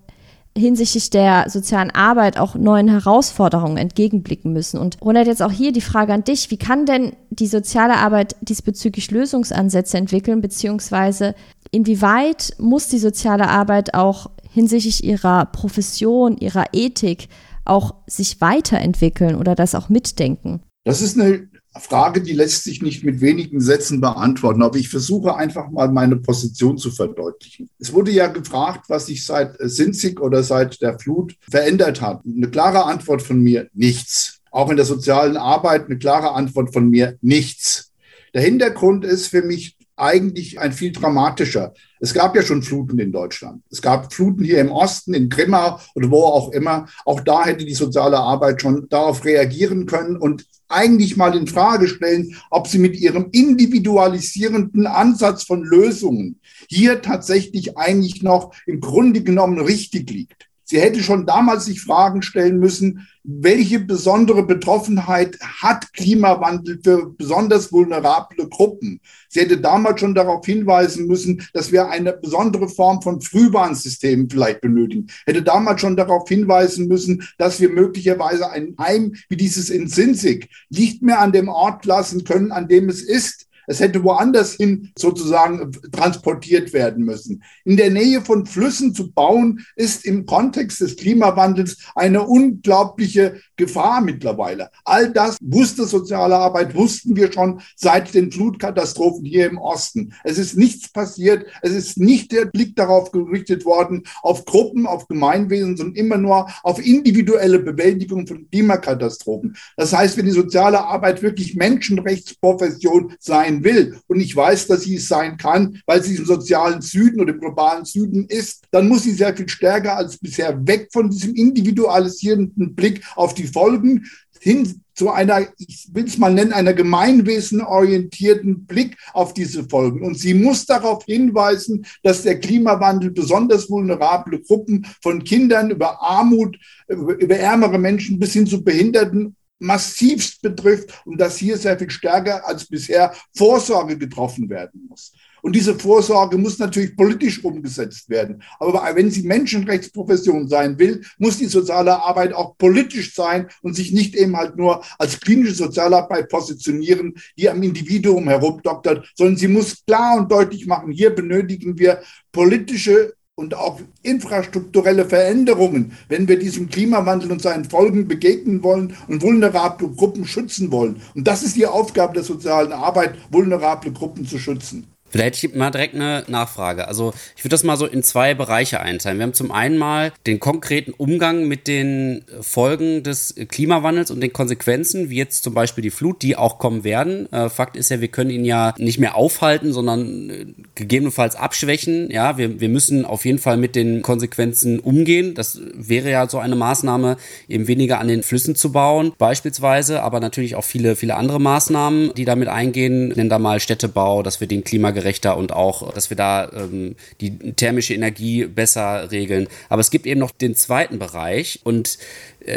hinsichtlich der sozialen Arbeit auch neuen Herausforderungen entgegenblicken müssen. Und Ronald, jetzt auch hier die Frage an dich, wie kann denn die soziale Arbeit diesbezüglich Lösungsansätze entwickeln, beziehungsweise inwieweit muss die soziale Arbeit auch hinsichtlich ihrer Profession, ihrer Ethik auch sich weiterentwickeln oder das auch mitdenken? Das ist eine Frage, die lässt sich nicht mit wenigen Sätzen beantworten, aber ich versuche einfach mal meine Position zu verdeutlichen. Es wurde ja gefragt, was sich seit Sinzig oder seit der Flut verändert hat. Eine klare Antwort von mir, nichts. Auch in der sozialen Arbeit eine klare Antwort von mir, nichts. Der Hintergrund ist für mich eigentlich ein viel dramatischer. Es gab ja schon Fluten in Deutschland. Es gab Fluten hier im Osten, in Grimma oder wo auch immer. Auch da hätte die soziale Arbeit schon darauf reagieren können und eigentlich mal in Frage stellen, ob sie mit ihrem individualisierenden Ansatz von Lösungen hier tatsächlich eigentlich noch im Grunde genommen richtig liegt. Sie hätte schon damals sich Fragen stellen müssen, welche besondere Betroffenheit hat Klimawandel für besonders vulnerable Gruppen? Sie hätte damals schon darauf hinweisen müssen, dass wir eine besondere Form von Frühwarnsystemen vielleicht benötigen. Hätte damals schon darauf hinweisen müssen, dass wir möglicherweise ein Heim wie dieses in Sinzig nicht mehr an dem Ort lassen können, an dem es ist es hätte woanders hin sozusagen transportiert werden müssen. In der Nähe von Flüssen zu bauen, ist im Kontext des Klimawandels eine unglaubliche Gefahr mittlerweile. All das wusste soziale Arbeit, wussten wir schon seit den Flutkatastrophen hier im Osten. Es ist nichts passiert. Es ist nicht der Blick darauf gerichtet worden, auf Gruppen, auf Gemeinwesen, sondern immer nur auf individuelle Bewältigung von Klimakatastrophen. Das heißt, wenn die soziale Arbeit wirklich Menschenrechtsprofession sein will, und ich weiß, dass sie es sein kann, weil sie im sozialen Süden oder im globalen Süden ist, dann muss sie sehr viel stärker als bisher weg von diesem individualisierenden Blick auf die Folgen hin zu einer, ich will es mal nennen, einer gemeinwesenorientierten Blick auf diese Folgen. Und sie muss darauf hinweisen, dass der Klimawandel besonders vulnerable Gruppen von Kindern über Armut, über ärmere Menschen bis hin zu Behinderten massivst betrifft und dass hier sehr viel stärker als bisher Vorsorge getroffen werden muss. Und diese Vorsorge muss natürlich politisch umgesetzt werden. Aber wenn sie Menschenrechtsprofession sein will, muss die soziale Arbeit auch politisch sein und sich nicht eben halt nur als klinische Sozialarbeit positionieren, die am Individuum herumdoktert, sondern sie muss klar und deutlich machen, hier benötigen wir politische und auch infrastrukturelle Veränderungen, wenn wir diesem Klimawandel und seinen Folgen begegnen wollen und vulnerable Gruppen schützen wollen. Und das ist die Aufgabe der sozialen Arbeit, vulnerable Gruppen zu schützen. Vielleicht ich mal direkt eine Nachfrage. Also ich würde das mal so in zwei Bereiche einteilen. Wir haben zum einen mal den konkreten Umgang mit den Folgen des Klimawandels und den Konsequenzen, wie jetzt zum Beispiel die Flut, die auch kommen werden. Äh, Fakt ist ja, wir können ihn ja nicht mehr aufhalten, sondern äh, gegebenenfalls abschwächen. Ja, wir, wir müssen auf jeden Fall mit den Konsequenzen umgehen. Das wäre ja so eine Maßnahme, eben weniger an den Flüssen zu bauen, beispielsweise, aber natürlich auch viele, viele andere Maßnahmen, die damit eingehen. Nennen da mal Städtebau, dass wir den Klima klimagerechter und auch, dass wir da ähm, die thermische Energie besser regeln. Aber es gibt eben noch den zweiten Bereich und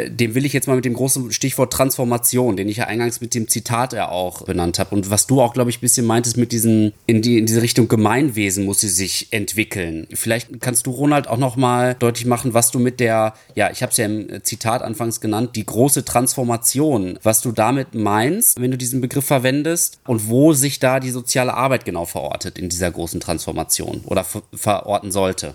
dem will ich jetzt mal mit dem großen Stichwort Transformation, den ich ja eingangs mit dem Zitat ja auch benannt habe und was du auch, glaube ich, ein bisschen meintest mit diesen, in, die, in diese Richtung Gemeinwesen muss sie sich entwickeln. Vielleicht kannst du, Ronald, auch noch mal deutlich machen, was du mit der, ja, ich habe es ja im Zitat anfangs genannt, die große Transformation, was du damit meinst, wenn du diesen Begriff verwendest und wo sich da die soziale Arbeit genau verortet in dieser großen Transformation oder verorten sollte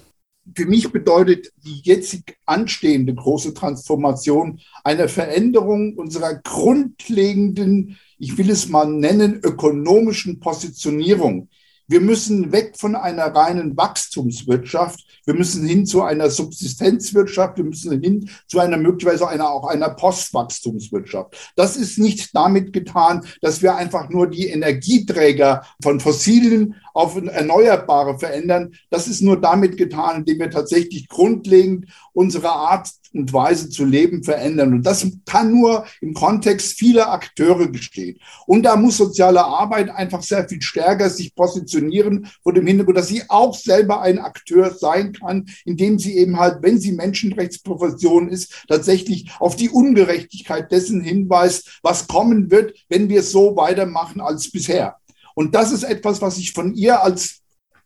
für mich bedeutet die jetzt anstehende große Transformation eine Veränderung unserer grundlegenden, ich will es mal nennen, ökonomischen Positionierung. Wir müssen weg von einer reinen Wachstumswirtschaft. Wir müssen hin zu einer Subsistenzwirtschaft. Wir müssen hin zu einer möglicherweise einer, auch einer Postwachstumswirtschaft. Das ist nicht damit getan, dass wir einfach nur die Energieträger von fossilen auf Erneuerbare verändern. Das ist nur damit getan, indem wir tatsächlich grundlegend unsere Art und Weise zu leben verändern. Und das kann nur im Kontext vieler Akteure geschehen. Und da muss soziale Arbeit einfach sehr viel stärker sich positionieren vor dem Hintergrund, dass sie auch selber ein Akteur sein kann, indem sie eben halt, wenn sie Menschenrechtsprofession ist, tatsächlich auf die Ungerechtigkeit dessen hinweist, was kommen wird, wenn wir so weitermachen als bisher. Und das ist etwas, was ich von ihr als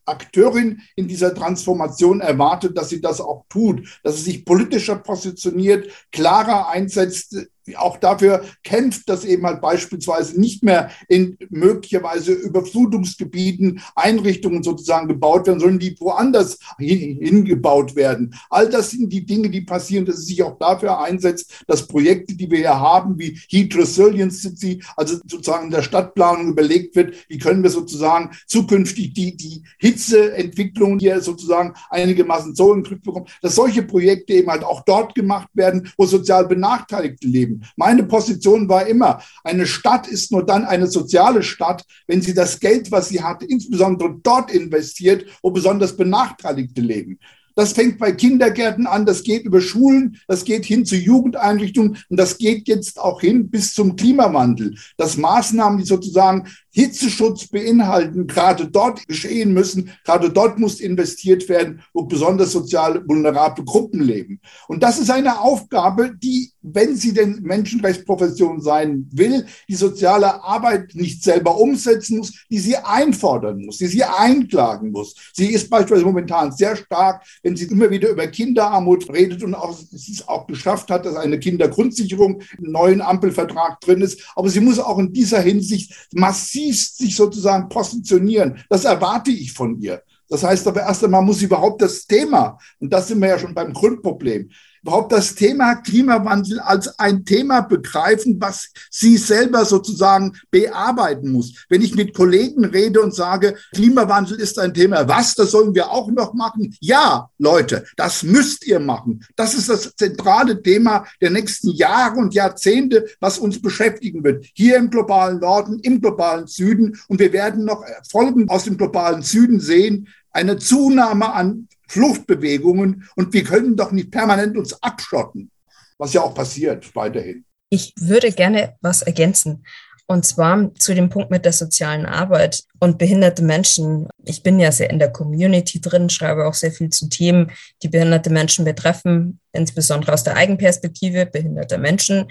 Akteurin in dieser Transformation erwartet, dass sie das auch tut, dass sie sich politischer positioniert, klarer einsetzt auch dafür kämpft, dass eben halt beispielsweise nicht mehr in möglicherweise Überflutungsgebieten Einrichtungen sozusagen gebaut werden, sondern die woanders hingebaut werden. All das sind die Dinge, die passieren, dass es sich auch dafür einsetzt, dass Projekte, die wir ja haben, wie Heat Resilience City, also sozusagen in der Stadtplanung überlegt wird, wie können wir sozusagen zukünftig die, die Hitzeentwicklung hier sozusagen einigermaßen so in den Griff bekommen, dass solche Projekte eben halt auch dort gemacht werden, wo sozial Benachteiligte leben. Meine Position war immer, eine Stadt ist nur dann eine soziale Stadt, wenn sie das Geld, was sie hat, insbesondere dort investiert, wo besonders Benachteiligte leben. Das fängt bei Kindergärten an, das geht über Schulen, das geht hin zu Jugendeinrichtungen und das geht jetzt auch hin bis zum Klimawandel. Dass Maßnahmen, die sozusagen Hitzeschutz beinhalten, gerade dort geschehen müssen, gerade dort muss investiert werden, wo besonders sozial vulnerable Gruppen leben. Und das ist eine Aufgabe, die, wenn sie denn Menschenrechtsprofession sein will, die soziale Arbeit nicht selber umsetzen muss, die sie einfordern muss, die sie einklagen muss. Sie ist beispielsweise momentan sehr stark, wenn sie immer wieder über Kinderarmut redet und auch, es auch geschafft hat, dass eine Kindergrundsicherung im neuen Ampelvertrag drin ist. Aber sie muss auch in dieser Hinsicht massiv massivst sich sozusagen positionieren. Das erwarte ich von ihr. Das heißt aber erst einmal muss sie überhaupt das Thema, und das sind wir ja schon beim Grundproblem, überhaupt das Thema Klimawandel als ein Thema begreifen, was sie selber sozusagen bearbeiten muss. Wenn ich mit Kollegen rede und sage, Klimawandel ist ein Thema, was, das sollen wir auch noch machen? Ja, Leute, das müsst ihr machen. Das ist das zentrale Thema der nächsten Jahre und Jahrzehnte, was uns beschäftigen wird. Hier im globalen Norden, im globalen Süden. Und wir werden noch Folgen aus dem globalen Süden sehen, eine Zunahme an Fluchtbewegungen und wir können doch nicht permanent uns abschotten, was ja auch passiert weiterhin. Ich würde gerne was ergänzen. Und zwar zu dem Punkt mit der sozialen Arbeit und behinderte Menschen. Ich bin ja sehr in der Community drin, schreibe auch sehr viel zu Themen, die behinderte Menschen betreffen, insbesondere aus der Eigenperspektive behinderter Menschen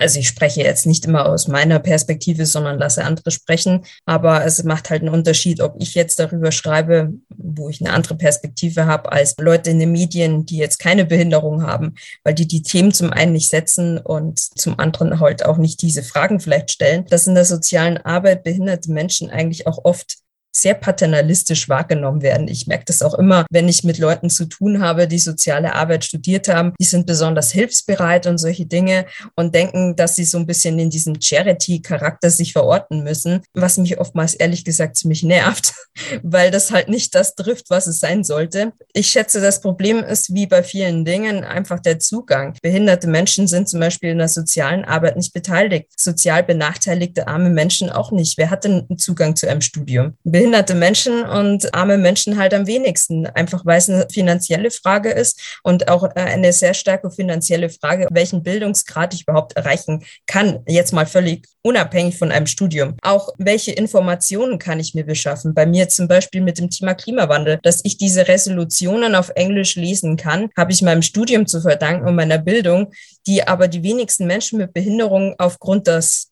also ich spreche jetzt nicht immer aus meiner Perspektive, sondern lasse andere sprechen. Aber es macht halt einen Unterschied, ob ich jetzt darüber schreibe, wo ich eine andere Perspektive habe, als Leute in den Medien, die jetzt keine Behinderung haben, weil die die Themen zum einen nicht setzen und zum anderen halt auch nicht diese Fragen vielleicht stellen, dass in der sozialen Arbeit behinderte Menschen eigentlich auch oft sehr paternalistisch wahrgenommen werden. Ich merke das auch immer, wenn ich mit Leuten zu tun habe, die soziale Arbeit studiert haben. Die sind besonders hilfsbereit und solche Dinge und denken, dass sie so ein bisschen in diesem Charity-Charakter sich verorten müssen, was mich oftmals ehrlich gesagt ziemlich nervt, [laughs] weil das halt nicht das trifft, was es sein sollte. Ich schätze, das Problem ist wie bei vielen Dingen einfach der Zugang. Behinderte Menschen sind zum Beispiel in der sozialen Arbeit nicht beteiligt. Sozial benachteiligte arme Menschen auch nicht. Wer hat denn Zugang zu einem Studium? Behinderte Menschen und arme Menschen halt am wenigsten, einfach weil es eine finanzielle Frage ist und auch äh, eine sehr starke finanzielle Frage, welchen Bildungsgrad ich überhaupt erreichen kann, jetzt mal völlig unabhängig von einem Studium. Auch welche Informationen kann ich mir beschaffen? Bei mir zum Beispiel mit dem Thema Klimawandel, dass ich diese Resolutionen auf Englisch lesen kann, habe ich meinem Studium zu verdanken und meiner Bildung, die aber die wenigsten Menschen mit Behinderung aufgrund des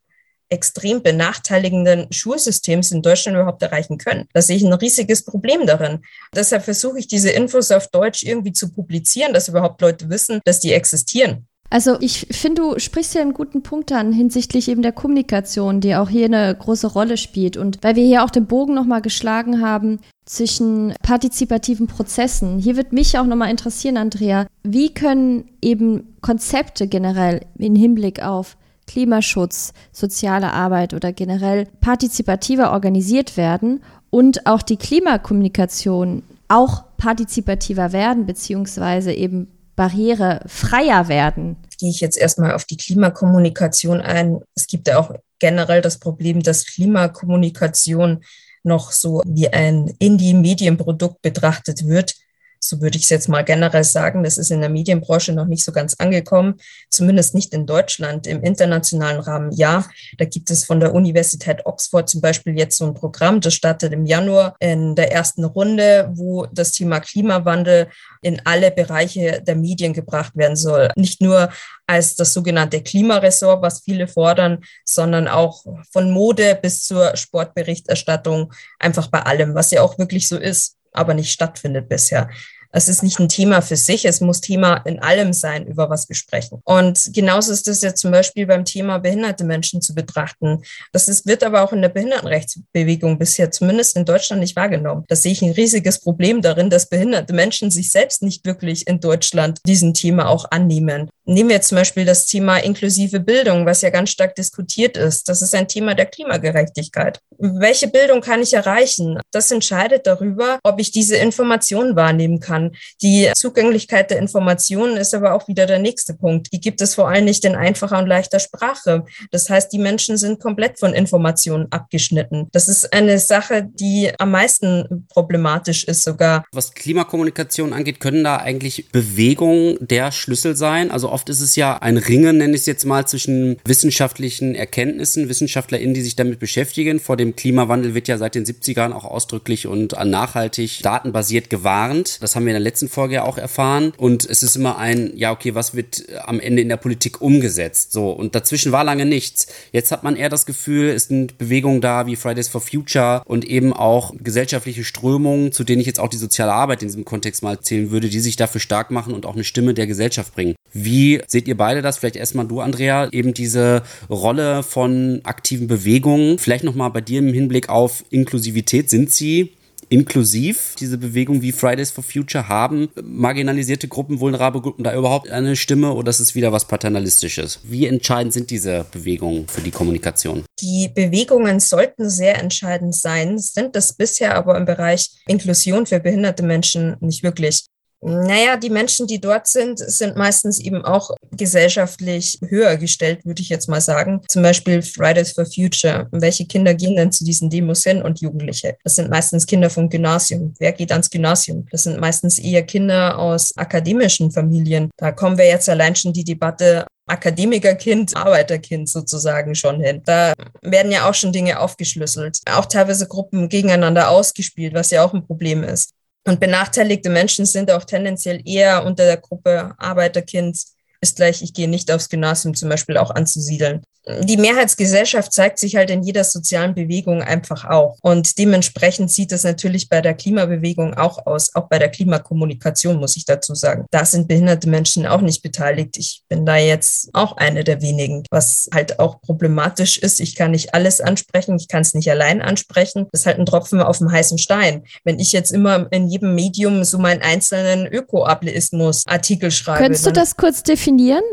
extrem benachteiligenden Schulsystems in Deutschland überhaupt erreichen können. Da sehe ich ein riesiges Problem darin. Deshalb versuche ich diese Infos auf Deutsch irgendwie zu publizieren, dass überhaupt Leute wissen, dass die existieren. Also ich finde, du sprichst ja einen guten Punkt an hinsichtlich eben der Kommunikation, die auch hier eine große Rolle spielt. Und weil wir hier auch den Bogen nochmal geschlagen haben zwischen partizipativen Prozessen, hier wird mich auch nochmal interessieren, Andrea, wie können eben Konzepte generell im Hinblick auf Klimaschutz, soziale Arbeit oder generell partizipativer organisiert werden und auch die Klimakommunikation auch partizipativer werden, beziehungsweise eben barrierefreier werden. Gehe ich jetzt erstmal auf die Klimakommunikation ein. Es gibt ja auch generell das Problem, dass Klimakommunikation noch so wie ein Indie-Medienprodukt betrachtet wird so würde ich es jetzt mal generell sagen. Das ist in der Medienbranche noch nicht so ganz angekommen, zumindest nicht in Deutschland. Im internationalen Rahmen ja. Da gibt es von der Universität Oxford zum Beispiel jetzt so ein Programm, das startet im Januar in der ersten Runde, wo das Thema Klimawandel in alle Bereiche der Medien gebracht werden soll. Nicht nur als das sogenannte Klimaressort, was viele fordern, sondern auch von Mode bis zur Sportberichterstattung, einfach bei allem, was ja auch wirklich so ist aber nicht stattfindet bisher. Es ist nicht ein Thema für sich, es muss Thema in allem sein, über was wir sprechen. Und genauso ist das ja zum Beispiel beim Thema behinderte Menschen zu betrachten. Das ist, wird aber auch in der Behindertenrechtsbewegung bisher zumindest in Deutschland nicht wahrgenommen. Da sehe ich ein riesiges Problem darin, dass behinderte Menschen sich selbst nicht wirklich in Deutschland diesem Thema auch annehmen. Nehmen wir zum Beispiel das Thema inklusive Bildung, was ja ganz stark diskutiert ist. Das ist ein Thema der Klimagerechtigkeit. Welche Bildung kann ich erreichen? Das entscheidet darüber, ob ich diese Informationen wahrnehmen kann. Die Zugänglichkeit der Informationen ist aber auch wieder der nächste Punkt. Die gibt es vor allem nicht in einfacher und leichter Sprache. Das heißt, die Menschen sind komplett von Informationen abgeschnitten. Das ist eine Sache, die am meisten problematisch ist sogar. Was Klimakommunikation angeht, können da eigentlich Bewegungen der Schlüssel sein? Also oft ist es ja ein Ringen, nenne ich es jetzt mal, zwischen wissenschaftlichen Erkenntnissen, WissenschaftlerInnen, die sich damit beschäftigen. Vor dem Klimawandel wird ja seit den 70ern auch ausdrücklich und nachhaltig datenbasiert gewarnt. Das haben wir in der letzten Folge ja auch erfahren. Und es ist immer ein, ja, okay, was wird am Ende in der Politik umgesetzt? So. Und dazwischen war lange nichts. Jetzt hat man eher das Gefühl, es sind Bewegungen da wie Fridays for Future und eben auch gesellschaftliche Strömungen, zu denen ich jetzt auch die soziale Arbeit in diesem Kontext mal zählen würde, die sich dafür stark machen und auch eine Stimme der Gesellschaft bringen. Wie seht ihr beide das? Vielleicht erstmal du, Andrea, eben diese Rolle von aktiven Bewegungen. Vielleicht nochmal bei dir im Hinblick auf Inklusivität. Sind sie inklusiv, diese Bewegung wie Fridays for Future, haben marginalisierte Gruppen, vulnerable Gruppen da überhaupt eine Stimme oder ist es wieder was Paternalistisches? Wie entscheidend sind diese Bewegungen für die Kommunikation? Die Bewegungen sollten sehr entscheidend sein, sind das bisher aber im Bereich Inklusion für behinderte Menschen nicht wirklich. Naja, die Menschen, die dort sind, sind meistens eben auch gesellschaftlich höher gestellt, würde ich jetzt mal sagen. Zum Beispiel Fridays for Future. Welche Kinder gehen denn zu diesen Demos hin und Jugendliche? Das sind meistens Kinder vom Gymnasium. Wer geht ans Gymnasium? Das sind meistens eher Kinder aus akademischen Familien. Da kommen wir jetzt allein schon die Debatte Akademikerkind, Arbeiterkind sozusagen schon hin. Da werden ja auch schon Dinge aufgeschlüsselt, auch teilweise Gruppen gegeneinander ausgespielt, was ja auch ein Problem ist. Und benachteiligte Menschen sind auch tendenziell eher unter der Gruppe Arbeiterkind ist gleich, ich gehe nicht aufs Gymnasium zum Beispiel auch anzusiedeln die Mehrheitsgesellschaft zeigt sich halt in jeder sozialen Bewegung einfach auch. Und dementsprechend sieht es natürlich bei der Klimabewegung auch aus, auch bei der Klimakommunikation, muss ich dazu sagen. Da sind behinderte Menschen auch nicht beteiligt. Ich bin da jetzt auch eine der wenigen, was halt auch problematisch ist. Ich kann nicht alles ansprechen, ich kann es nicht allein ansprechen. Das ist halt ein Tropfen auf dem heißen Stein. Wenn ich jetzt immer in jedem Medium so meinen einzelnen Ökoableismus-Artikel schreibe. Könntest du das kurz definieren,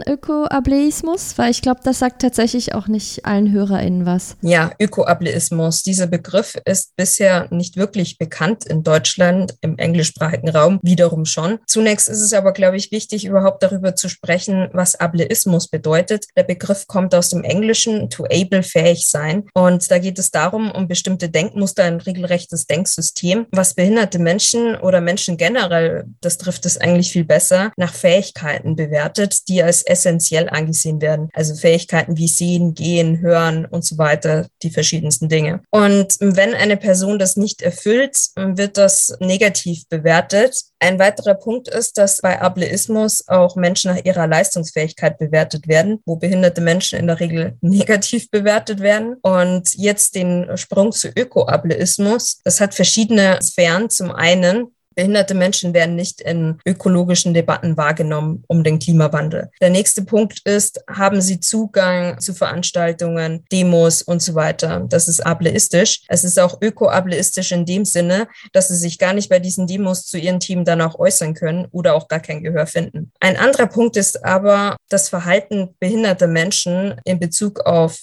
Ökoableismus? Weil ich glaube, das sagt tatsächlich ich auch nicht allen HörerInnen was. Ja, Ökoableismus. Dieser Begriff ist bisher nicht wirklich bekannt in Deutschland, im englischsprachigen Raum wiederum schon. Zunächst ist es aber, glaube ich, wichtig, überhaupt darüber zu sprechen, was Ableismus bedeutet. Der Begriff kommt aus dem Englischen to able, fähig sein. Und da geht es darum, um bestimmte Denkmuster, ein regelrechtes Denksystem, was behinderte Menschen oder Menschen generell, das trifft es eigentlich viel besser, nach Fähigkeiten bewertet, die als essentiell angesehen werden. Also Fähigkeiten wie Sehen, gehen, hören und so weiter, die verschiedensten Dinge. Und wenn eine Person das nicht erfüllt, wird das negativ bewertet. Ein weiterer Punkt ist, dass bei Ableismus auch Menschen nach ihrer Leistungsfähigkeit bewertet werden, wo behinderte Menschen in der Regel [laughs] negativ bewertet werden. Und jetzt den Sprung zu Ökoableismus. Das hat verschiedene Sphären. Zum einen Behinderte Menschen werden nicht in ökologischen Debatten wahrgenommen um den Klimawandel. Der nächste Punkt ist, haben sie Zugang zu Veranstaltungen, Demos und so weiter. Das ist ableistisch. Es ist auch ökoableistisch in dem Sinne, dass sie sich gar nicht bei diesen Demos zu ihrem Team dann auch äußern können oder auch gar kein Gehör finden. Ein anderer Punkt ist aber das Verhalten behinderter Menschen in Bezug auf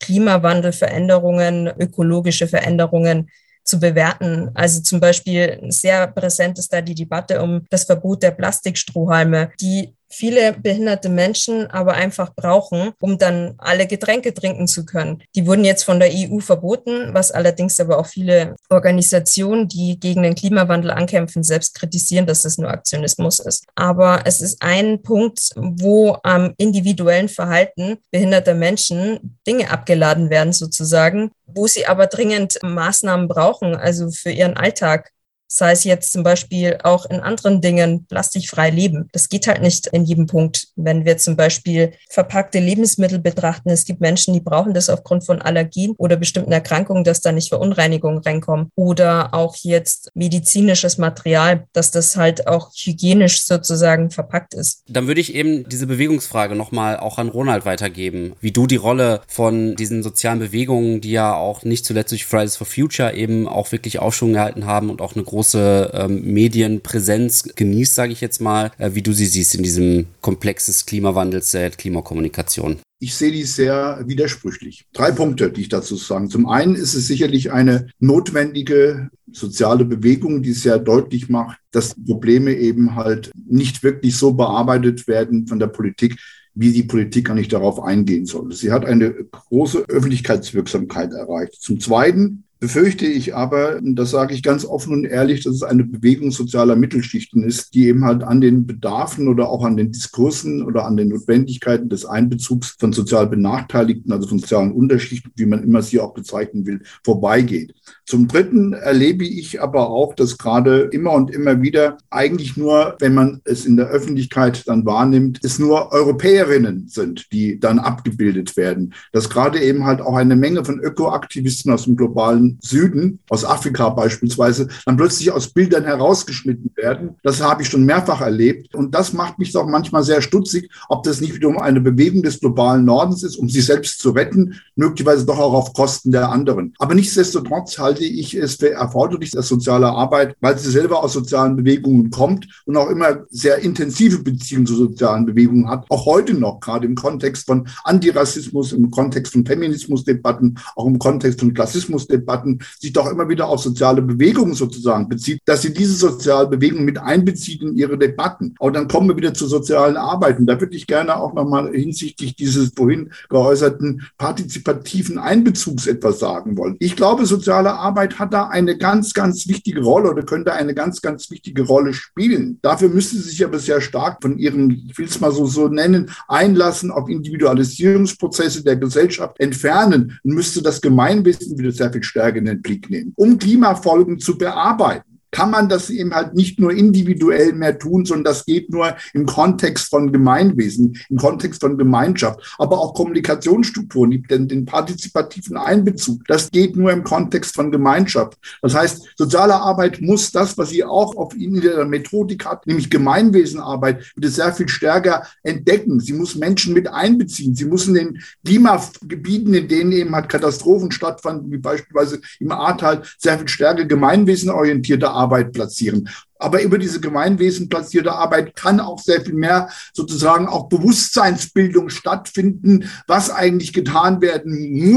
Klimawandelveränderungen, ökologische Veränderungen zu bewerten. Also zum Beispiel sehr präsent ist da die Debatte um das Verbot der Plastikstrohhalme, die viele behinderte Menschen aber einfach brauchen, um dann alle Getränke trinken zu können. Die wurden jetzt von der EU verboten, was allerdings aber auch viele Organisationen, die gegen den Klimawandel ankämpfen, selbst kritisieren, dass es nur Aktionismus ist. Aber es ist ein Punkt, wo am individuellen Verhalten behinderter Menschen Dinge abgeladen werden sozusagen, wo sie aber dringend Maßnahmen brauchen, also für ihren Alltag sei es jetzt zum Beispiel auch in anderen Dingen plastikfrei leben. Das geht halt nicht in jedem Punkt. Wenn wir zum Beispiel verpackte Lebensmittel betrachten, es gibt Menschen, die brauchen das aufgrund von Allergien oder bestimmten Erkrankungen, dass da nicht Verunreinigungen reinkommen. Oder auch jetzt medizinisches Material, dass das halt auch hygienisch sozusagen verpackt ist. Dann würde ich eben diese Bewegungsfrage nochmal auch an Ronald weitergeben, wie du die Rolle von diesen sozialen Bewegungen, die ja auch nicht zuletzt durch Fridays for Future eben auch wirklich Aufschwung gehalten haben und auch eine große ähm, Medienpräsenz genießt, sage ich jetzt mal, äh, wie du sie siehst in diesem Komplex des Klimawandels der Klimakommunikation. Ich sehe dies sehr widersprüchlich. Drei Punkte, die ich dazu sagen. Zum einen ist es sicherlich eine notwendige soziale Bewegung, die sehr deutlich macht, dass Probleme eben halt nicht wirklich so bearbeitet werden von der Politik, wie die Politik nicht darauf eingehen soll. Sie hat eine große Öffentlichkeitswirksamkeit erreicht. Zum Zweiten befürchte ich aber, das sage ich ganz offen und ehrlich, dass es eine Bewegung sozialer Mittelschichten ist, die eben halt an den Bedarfen oder auch an den Diskursen oder an den Notwendigkeiten des Einbezugs von sozial Benachteiligten, also von sozialen Unterschichten, wie man immer sie auch bezeichnen will, vorbeigeht. Zum Dritten erlebe ich aber auch, dass gerade immer und immer wieder eigentlich nur, wenn man es in der Öffentlichkeit dann wahrnimmt, es nur Europäerinnen sind, die dann abgebildet werden. Dass gerade eben halt auch eine Menge von Ökoaktivisten aus dem globalen Süden, aus Afrika beispielsweise, dann plötzlich aus Bildern herausgeschnitten werden. Das habe ich schon mehrfach erlebt. Und das macht mich doch manchmal sehr stutzig, ob das nicht wiederum eine Bewegung des globalen Nordens ist, um sich selbst zu retten, möglicherweise doch auch auf Kosten der anderen. Aber nichtsdestotrotz halte ich es für erforderlich, dass soziale Arbeit, weil sie selber aus sozialen Bewegungen kommt und auch immer sehr intensive Beziehungen zu sozialen Bewegungen hat, auch heute noch, gerade im Kontext von Antirassismus, im Kontext von Feminismusdebatten, auch im Kontext von Klassismusdebatten, Debatten sich doch immer wieder auf soziale Bewegungen sozusagen bezieht, dass sie diese sozialen Bewegungen mit einbezieht in ihre Debatten. Aber dann kommen wir wieder zur sozialen Arbeit. Und da würde ich gerne auch nochmal hinsichtlich dieses vorhin geäußerten partizipativen Einbezugs etwas sagen wollen. Ich glaube, soziale Arbeit hat da eine ganz, ganz wichtige Rolle oder könnte eine ganz, ganz wichtige Rolle spielen. Dafür müsste sie sich aber sehr stark von ihrem, ich will es mal so, so nennen, Einlassen auf Individualisierungsprozesse der Gesellschaft entfernen und müsste das Gemeinwesen wieder sehr viel stärker den Blick nehmen, um Klimafolgen zu bearbeiten kann man das eben halt nicht nur individuell mehr tun, sondern das geht nur im Kontext von Gemeinwesen, im Kontext von Gemeinschaft, aber auch Kommunikationsstrukturen, den, den partizipativen Einbezug. Das geht nur im Kontext von Gemeinschaft. Das heißt, soziale Arbeit muss das, was sie auch auf in der Methodik hat, nämlich Gemeinwesenarbeit, wieder sehr viel stärker entdecken. Sie muss Menschen mit einbeziehen. Sie muss in den Klimagebieten, in denen eben halt Katastrophen stattfanden, wie beispielsweise im Ahrtal, sehr viel stärker gemeinwesenorientierte Arbeit Arbeit platzieren. Aber über diese Gemeinwesen platzierte Arbeit kann auch sehr viel mehr sozusagen auch Bewusstseinsbildung stattfinden, was eigentlich getan werden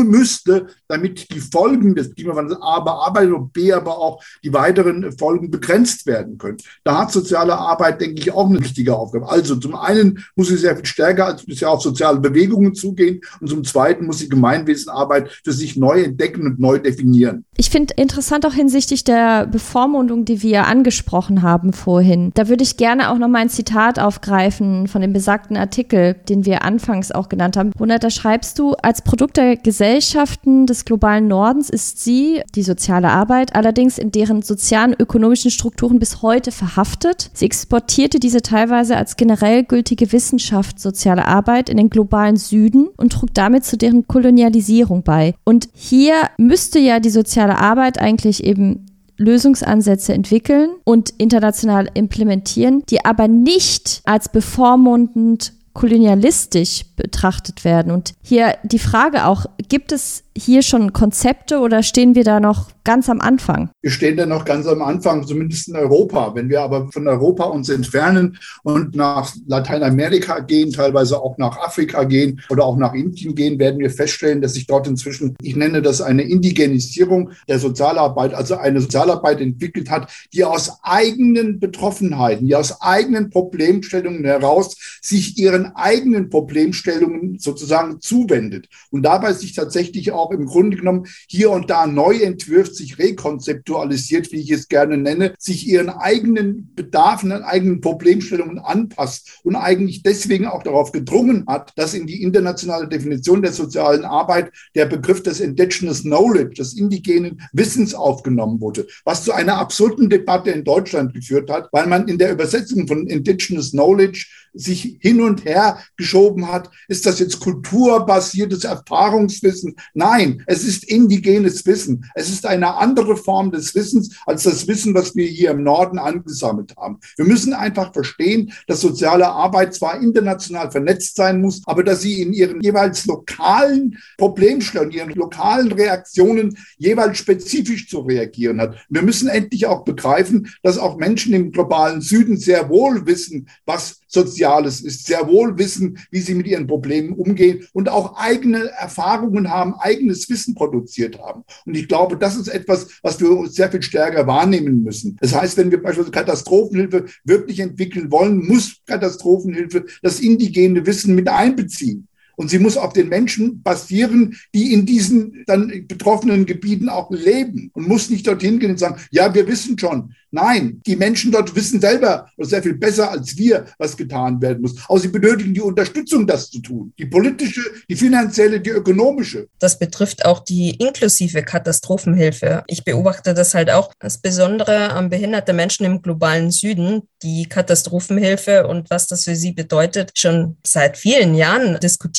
müsste, damit die Folgen des Klimawandels A bearbeitet und B aber auch die weiteren Folgen begrenzt werden können. Da hat soziale Arbeit, denke ich, auch eine wichtige Aufgabe. Also zum einen muss sie sehr viel stärker als bisher auf soziale Bewegungen zugehen und zum zweiten muss sie Gemeinwesenarbeit für sich neu entdecken und neu definieren. Ich finde interessant auch hinsichtlich der Bevormundung, die wir angesprochen angesprochen haben vorhin. Da würde ich gerne auch noch mal ein Zitat aufgreifen von dem besagten Artikel, den wir anfangs auch genannt haben. Wonach da schreibst du, als Produkt der Gesellschaften des globalen Nordens ist sie, die soziale Arbeit, allerdings in deren sozialen ökonomischen Strukturen bis heute verhaftet. Sie exportierte diese teilweise als generell gültige Wissenschaft soziale Arbeit in den globalen Süden und trug damit zu deren Kolonialisierung bei. Und hier müsste ja die soziale Arbeit eigentlich eben Lösungsansätze entwickeln und international implementieren, die aber nicht als bevormundend kolonialistisch betrachtet werden. Und hier die Frage auch, gibt es hier schon Konzepte oder stehen wir da noch ganz am Anfang? Wir stehen da noch ganz am Anfang, zumindest in Europa. Wenn wir aber von Europa uns entfernen und nach Lateinamerika gehen, teilweise auch nach Afrika gehen oder auch nach Indien gehen, werden wir feststellen, dass sich dort inzwischen, ich nenne das eine Indigenisierung der Sozialarbeit, also eine Sozialarbeit entwickelt hat, die aus eigenen Betroffenheiten, die aus eigenen Problemstellungen heraus sich ihren eigenen Problemstellungen sozusagen zuwendet und dabei sich tatsächlich auch im Grunde genommen hier und da neu entwirft, sich rekonzeptualisiert, wie ich es gerne nenne, sich ihren eigenen Bedarfen, eigenen Problemstellungen anpasst und eigentlich deswegen auch darauf gedrungen hat, dass in die internationale Definition der sozialen Arbeit der Begriff des Indigenous Knowledge, des indigenen Wissens aufgenommen wurde, was zu einer absurden Debatte in Deutschland geführt hat, weil man in der Übersetzung von Indigenous Knowledge sich hin und her geschoben hat. Ist das jetzt kulturbasiertes Erfahrungswissen? Nein, es ist indigenes Wissen. Es ist eine andere Form des Wissens als das Wissen, was wir hier im Norden angesammelt haben. Wir müssen einfach verstehen, dass soziale Arbeit zwar international vernetzt sein muss, aber dass sie in ihren jeweils lokalen Problemstellungen, ihren lokalen Reaktionen jeweils spezifisch zu reagieren hat. Wir müssen endlich auch begreifen, dass auch Menschen im globalen Süden sehr wohl wissen, was Soziales ist, sehr wohl wissen, wie sie mit ihren Problemen umgehen und auch eigene Erfahrungen haben, eigenes Wissen produziert haben. Und ich glaube, das ist etwas, was wir sehr viel stärker wahrnehmen müssen. Das heißt, wenn wir beispielsweise Katastrophenhilfe wirklich entwickeln wollen, muss Katastrophenhilfe das indigene Wissen mit einbeziehen. Und sie muss auf den Menschen basieren, die in diesen dann betroffenen Gebieten auch leben und muss nicht dorthin gehen und sagen, ja, wir wissen schon, Nein, die Menschen dort wissen selber sehr viel besser als wir, was getan werden muss. Aber sie benötigen die Unterstützung, das zu tun. Die politische, die finanzielle, die ökonomische. Das betrifft auch die inklusive Katastrophenhilfe. Ich beobachte das halt auch das Besondere an behinderte Menschen im globalen Süden, die Katastrophenhilfe und was das für sie bedeutet, schon seit vielen Jahren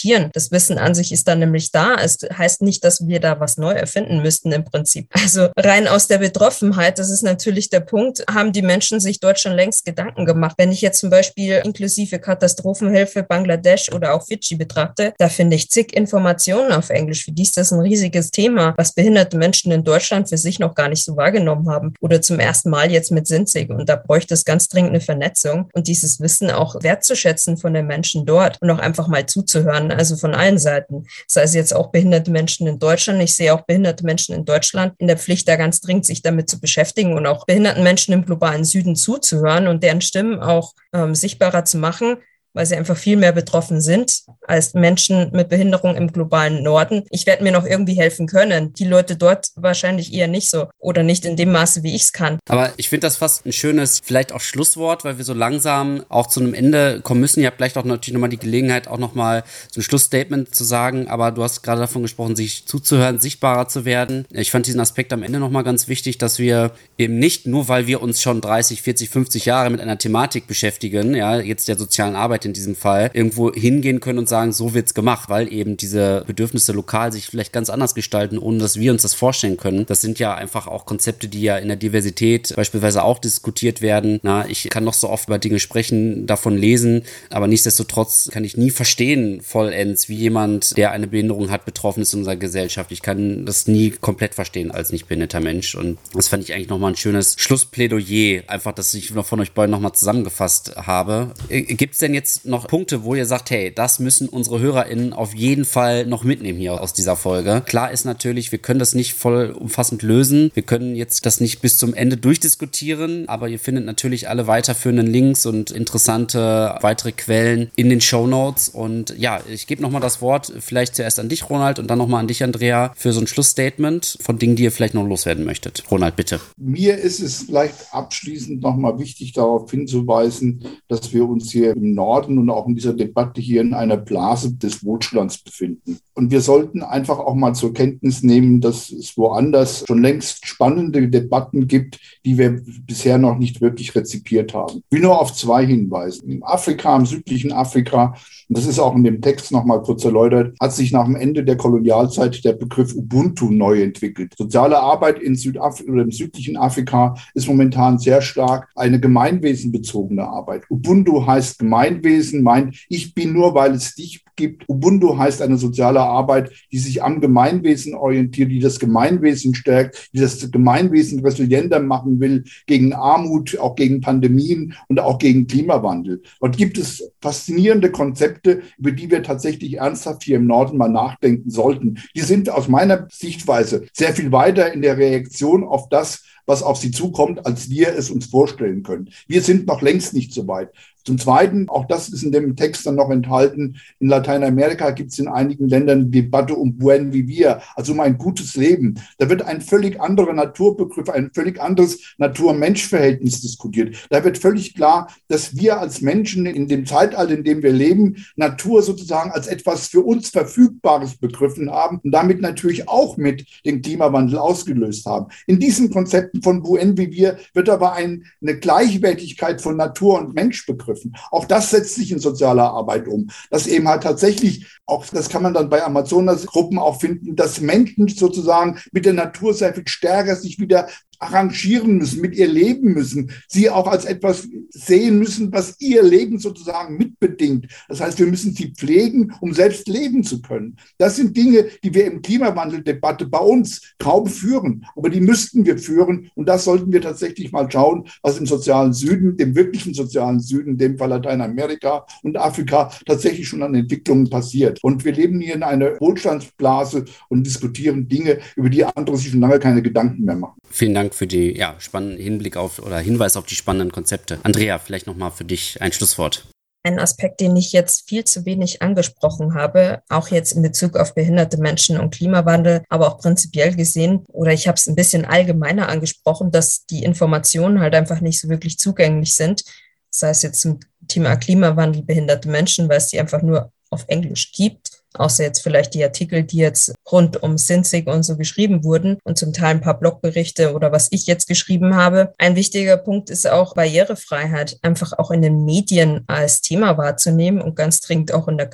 diskutieren. Das Wissen an sich ist dann nämlich da. Es heißt nicht, dass wir da was neu erfinden müssten im Prinzip. [laughs] Also rein aus der Betroffenheit, das ist natürlich der Punkt, Punkt haben die Menschen sich dort schon längst Gedanken gemacht. Wenn ich jetzt zum Beispiel inklusive Katastrophenhilfe Bangladesch oder auch Fidschi betrachte, da finde ich zig Informationen auf Englisch. Für die ist das ein riesiges Thema, was behinderte Menschen in Deutschland für sich noch gar nicht so wahrgenommen haben oder zum ersten Mal jetzt mit Sinzig. Und da bräuchte es ganz dringend eine Vernetzung und dieses Wissen auch wertzuschätzen von den Menschen dort und auch einfach mal zuzuhören, also von allen Seiten. Sei es jetzt auch behinderte Menschen in Deutschland. Ich sehe auch behinderte Menschen in Deutschland in der Pflicht, da ganz dringend sich damit zu beschäftigen und auch behinderten Menschen im globalen Süden zuzuhören und deren Stimmen auch ähm, sichtbarer zu machen, weil sie einfach viel mehr betroffen sind als Menschen mit Behinderung im globalen Norden. Ich werde mir noch irgendwie helfen können. Die Leute dort wahrscheinlich eher nicht so oder nicht in dem Maße, wie ich es kann. Aber ich finde das fast ein schönes, vielleicht auch Schlusswort, weil wir so langsam auch zu einem Ende kommen müssen. Ihr habt vielleicht auch natürlich nochmal die Gelegenheit, auch nochmal so ein Schlussstatement zu sagen. Aber du hast gerade davon gesprochen, sich zuzuhören, sichtbarer zu werden. Ich fand diesen Aspekt am Ende nochmal ganz wichtig, dass wir eben nicht nur, weil wir uns schon 30, 40, 50 Jahre mit einer Thematik beschäftigen, ja, jetzt der sozialen Arbeit in diesem Fall, irgendwo hingehen können und sagen, so wird's gemacht, weil eben diese Bedürfnisse lokal sich vielleicht ganz anders gestalten, ohne dass wir uns das vorstellen können. Das sind ja einfach auch Konzepte, die ja in der Diversität beispielsweise auch diskutiert werden. Na, ich kann noch so oft über Dinge sprechen, davon lesen, aber nichtsdestotrotz kann ich nie verstehen vollends, wie jemand, der eine Behinderung hat, betroffen ist in unserer Gesellschaft. Ich kann das nie komplett verstehen als nicht behinderter Mensch. Und das fand ich eigentlich nochmal ein schönes Schlussplädoyer, einfach, dass ich noch von euch beiden nochmal zusammengefasst habe. Äh, Gibt es denn jetzt noch Punkte, wo ihr sagt, hey, das müssen unsere HörerInnen auf jeden Fall noch mitnehmen hier aus dieser Folge. Klar ist natürlich, wir können das nicht vollumfassend lösen. Wir können jetzt das nicht bis zum Ende durchdiskutieren, aber ihr findet natürlich alle weiterführenden Links und interessante weitere Quellen in den Show Notes. Und ja, ich gebe nochmal das Wort vielleicht zuerst an dich, Ronald, und dann nochmal an dich, Andrea, für so ein Schlussstatement von Dingen, die ihr vielleicht noch loswerden möchtet. Ronald, bitte. Mir ist es vielleicht abschließend nochmal wichtig, darauf hinzuweisen, dass wir uns hier im Norden und auch in dieser Debatte hier in einer Blase des Wohlstands befinden. Und wir sollten einfach auch mal zur Kenntnis nehmen, dass es woanders schon längst spannende Debatten gibt, die wir bisher noch nicht wirklich rezipiert haben. Ich will nur auf zwei hinweisen. Im Afrika, im südlichen Afrika, und das ist auch in dem Text nochmal kurz erläutert, hat sich nach dem Ende der Kolonialzeit der Begriff Ubuntu neu entwickelt. Soziale Arbeit in Südafrika oder im südlichen Afrika ist momentan sehr stark eine gemeinwesenbezogene Arbeit. Ubuntu heißt Gemeinwesen, meint, ich bin nur, weil es dich gibt. Ubuntu heißt eine soziale Arbeit, die sich am Gemeinwesen orientiert, die das Gemeinwesen stärkt, die das Gemeinwesen resilienter machen will gegen Armut, auch gegen Pandemien und auch gegen Klimawandel. Dort gibt es faszinierende Konzepte, über die wir tatsächlich ernsthaft hier im Norden mal nachdenken sollten. Die sind aus meiner Sichtweise sehr viel weiter in der Reaktion auf das, was auf sie zukommt, als wir es uns vorstellen können. Wir sind noch längst nicht so weit. Zum Zweiten, auch das ist in dem Text dann noch enthalten, in Latein Lateinamerika gibt es in einigen Ländern die Debatte um Buen Vivir, also um ein gutes Leben. Da wird ein völlig anderer Naturbegriff, ein völlig anderes Natur-Mensch-Verhältnis diskutiert. Da wird völlig klar, dass wir als Menschen in dem Zeitalter, in dem wir leben, Natur sozusagen als etwas für uns Verfügbares begriffen haben und damit natürlich auch mit dem Klimawandel ausgelöst haben. In diesen Konzepten von Buen Vivir wird aber ein, eine Gleichwertigkeit von Natur und Mensch begriffen. Auch das setzt sich in sozialer Arbeit um. Dass eben halt tatsächlich, auch das kann man dann bei Amazonas-Gruppen auch finden, dass Menschen sozusagen mit der Natur sehr viel stärker sich wieder arrangieren müssen, mit ihr leben müssen, sie auch als etwas sehen müssen, was ihr Leben sozusagen mitbedingt. Das heißt, wir müssen sie pflegen, um selbst leben zu können. Das sind Dinge, die wir im Klimawandeldebatte bei uns kaum führen, aber die müssten wir führen und das sollten wir tatsächlich mal schauen, was im sozialen Süden, dem wirklichen sozialen Süden, dem Fall Lateinamerika und Afrika tatsächlich schon an Entwicklungen passiert. Und wir leben hier in einer Wohlstandsblase und diskutieren Dinge, über die andere sich schon lange keine Gedanken mehr machen. Vielen Dank für die ja, spannenden Hinblick auf oder Hinweis auf die spannenden Konzepte. Andrea, vielleicht nochmal für dich ein Schlusswort. Ein Aspekt, den ich jetzt viel zu wenig angesprochen habe, auch jetzt in Bezug auf behinderte Menschen und Klimawandel, aber auch prinzipiell gesehen, oder ich habe es ein bisschen allgemeiner angesprochen, dass die Informationen halt einfach nicht so wirklich zugänglich sind. Sei es jetzt zum Thema Klimawandel, behinderte Menschen, weil es die einfach nur auf Englisch gibt außer jetzt vielleicht die Artikel, die jetzt rund um Sinzig und so geschrieben wurden und zum Teil ein paar Blogberichte oder was ich jetzt geschrieben habe. Ein wichtiger Punkt ist auch Barrierefreiheit, einfach auch in den Medien als Thema wahrzunehmen und ganz dringend auch in der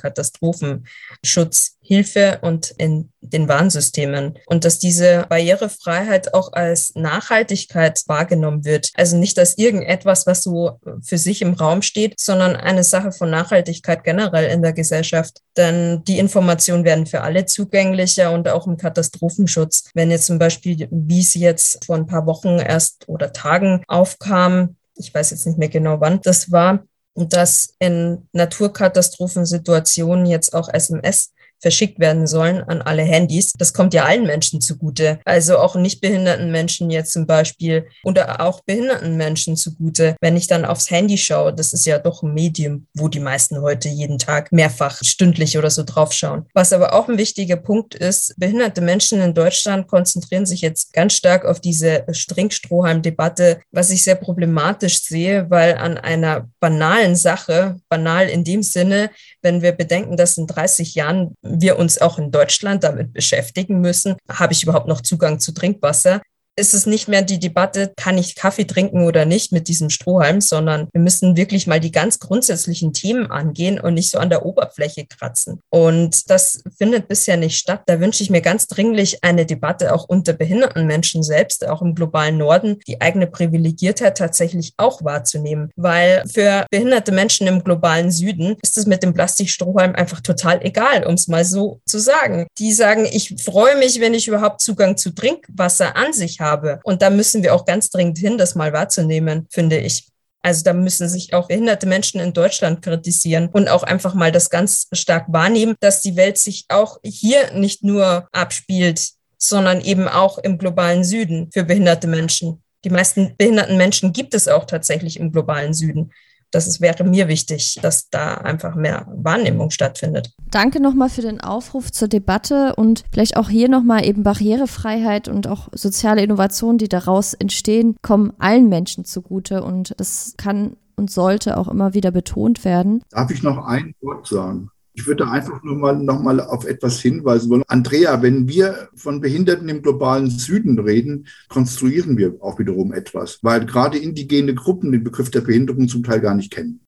Katastrophenschutzhilfe und in den Warnsystemen und dass diese Barrierefreiheit auch als Nachhaltigkeit wahrgenommen wird. Also nicht als irgendetwas, was so für sich im Raum steht, sondern eine Sache von Nachhaltigkeit generell in der Gesellschaft. Denn die Informationen werden für alle zugänglicher und auch im Katastrophenschutz. Wenn jetzt zum Beispiel, wie es jetzt vor ein paar Wochen erst oder Tagen aufkam, ich weiß jetzt nicht mehr genau wann das war, dass in Naturkatastrophensituationen jetzt auch SMS verschickt werden sollen an alle Handys. Das kommt ja allen Menschen zugute. Also auch nicht behinderten Menschen jetzt zum Beispiel oder auch behinderten Menschen zugute. Wenn ich dann aufs Handy schaue, das ist ja doch ein Medium, wo die meisten heute jeden Tag mehrfach stündlich oder so draufschauen. Was aber auch ein wichtiger Punkt ist, behinderte Menschen in Deutschland konzentrieren sich jetzt ganz stark auf diese Stringstrohhalm-Debatte, was ich sehr problematisch sehe, weil an einer banalen Sache, banal in dem Sinne, wenn wir bedenken, dass in 30 Jahren wir uns auch in Deutschland damit beschäftigen müssen, habe ich überhaupt noch Zugang zu Trinkwasser? Ist es nicht mehr die Debatte, kann ich Kaffee trinken oder nicht mit diesem Strohhalm, sondern wir müssen wirklich mal die ganz grundsätzlichen Themen angehen und nicht so an der Oberfläche kratzen. Und das findet bisher nicht statt. Da wünsche ich mir ganz dringlich eine Debatte auch unter behinderten Menschen selbst, auch im globalen Norden, die eigene Privilegiertheit tatsächlich auch wahrzunehmen. Weil für behinderte Menschen im globalen Süden ist es mit dem Plastikstrohhalm einfach total egal, um es mal so zu sagen. Die sagen, ich freue mich, wenn ich überhaupt Zugang zu Trinkwasser an sich habe habe. Und da müssen wir auch ganz dringend hin, das mal wahrzunehmen, finde ich. Also da müssen sich auch behinderte Menschen in Deutschland kritisieren und auch einfach mal das ganz stark wahrnehmen, dass die Welt sich auch hier nicht nur abspielt, sondern eben auch im globalen Süden für behinderte Menschen. Die meisten behinderten Menschen gibt es auch tatsächlich im globalen Süden das ist, wäre mir wichtig, dass da einfach mehr Wahrnehmung stattfindet. Danke nochmal für den Aufruf zur Debatte und vielleicht auch hier nochmal eben Barrierefreiheit und auch soziale Innovationen, die daraus entstehen, kommen allen Menschen zugute und das kann und sollte auch immer wieder betont werden. Darf ich noch ein Wort sagen? Ich würde einfach nur mal noch mal auf etwas hinweisen wollen. Andrea, wenn wir von Behinderten im globalen Süden reden, konstruieren wir auch wiederum etwas, weil gerade indigene Gruppen den Begriff der Behinderung zum Teil gar nicht kennen.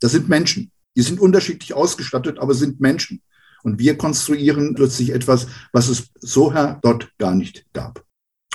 Das sind Menschen. Die sind unterschiedlich ausgestattet, aber sind Menschen. Und wir konstruieren plötzlich etwas, was es so dort gar nicht gab.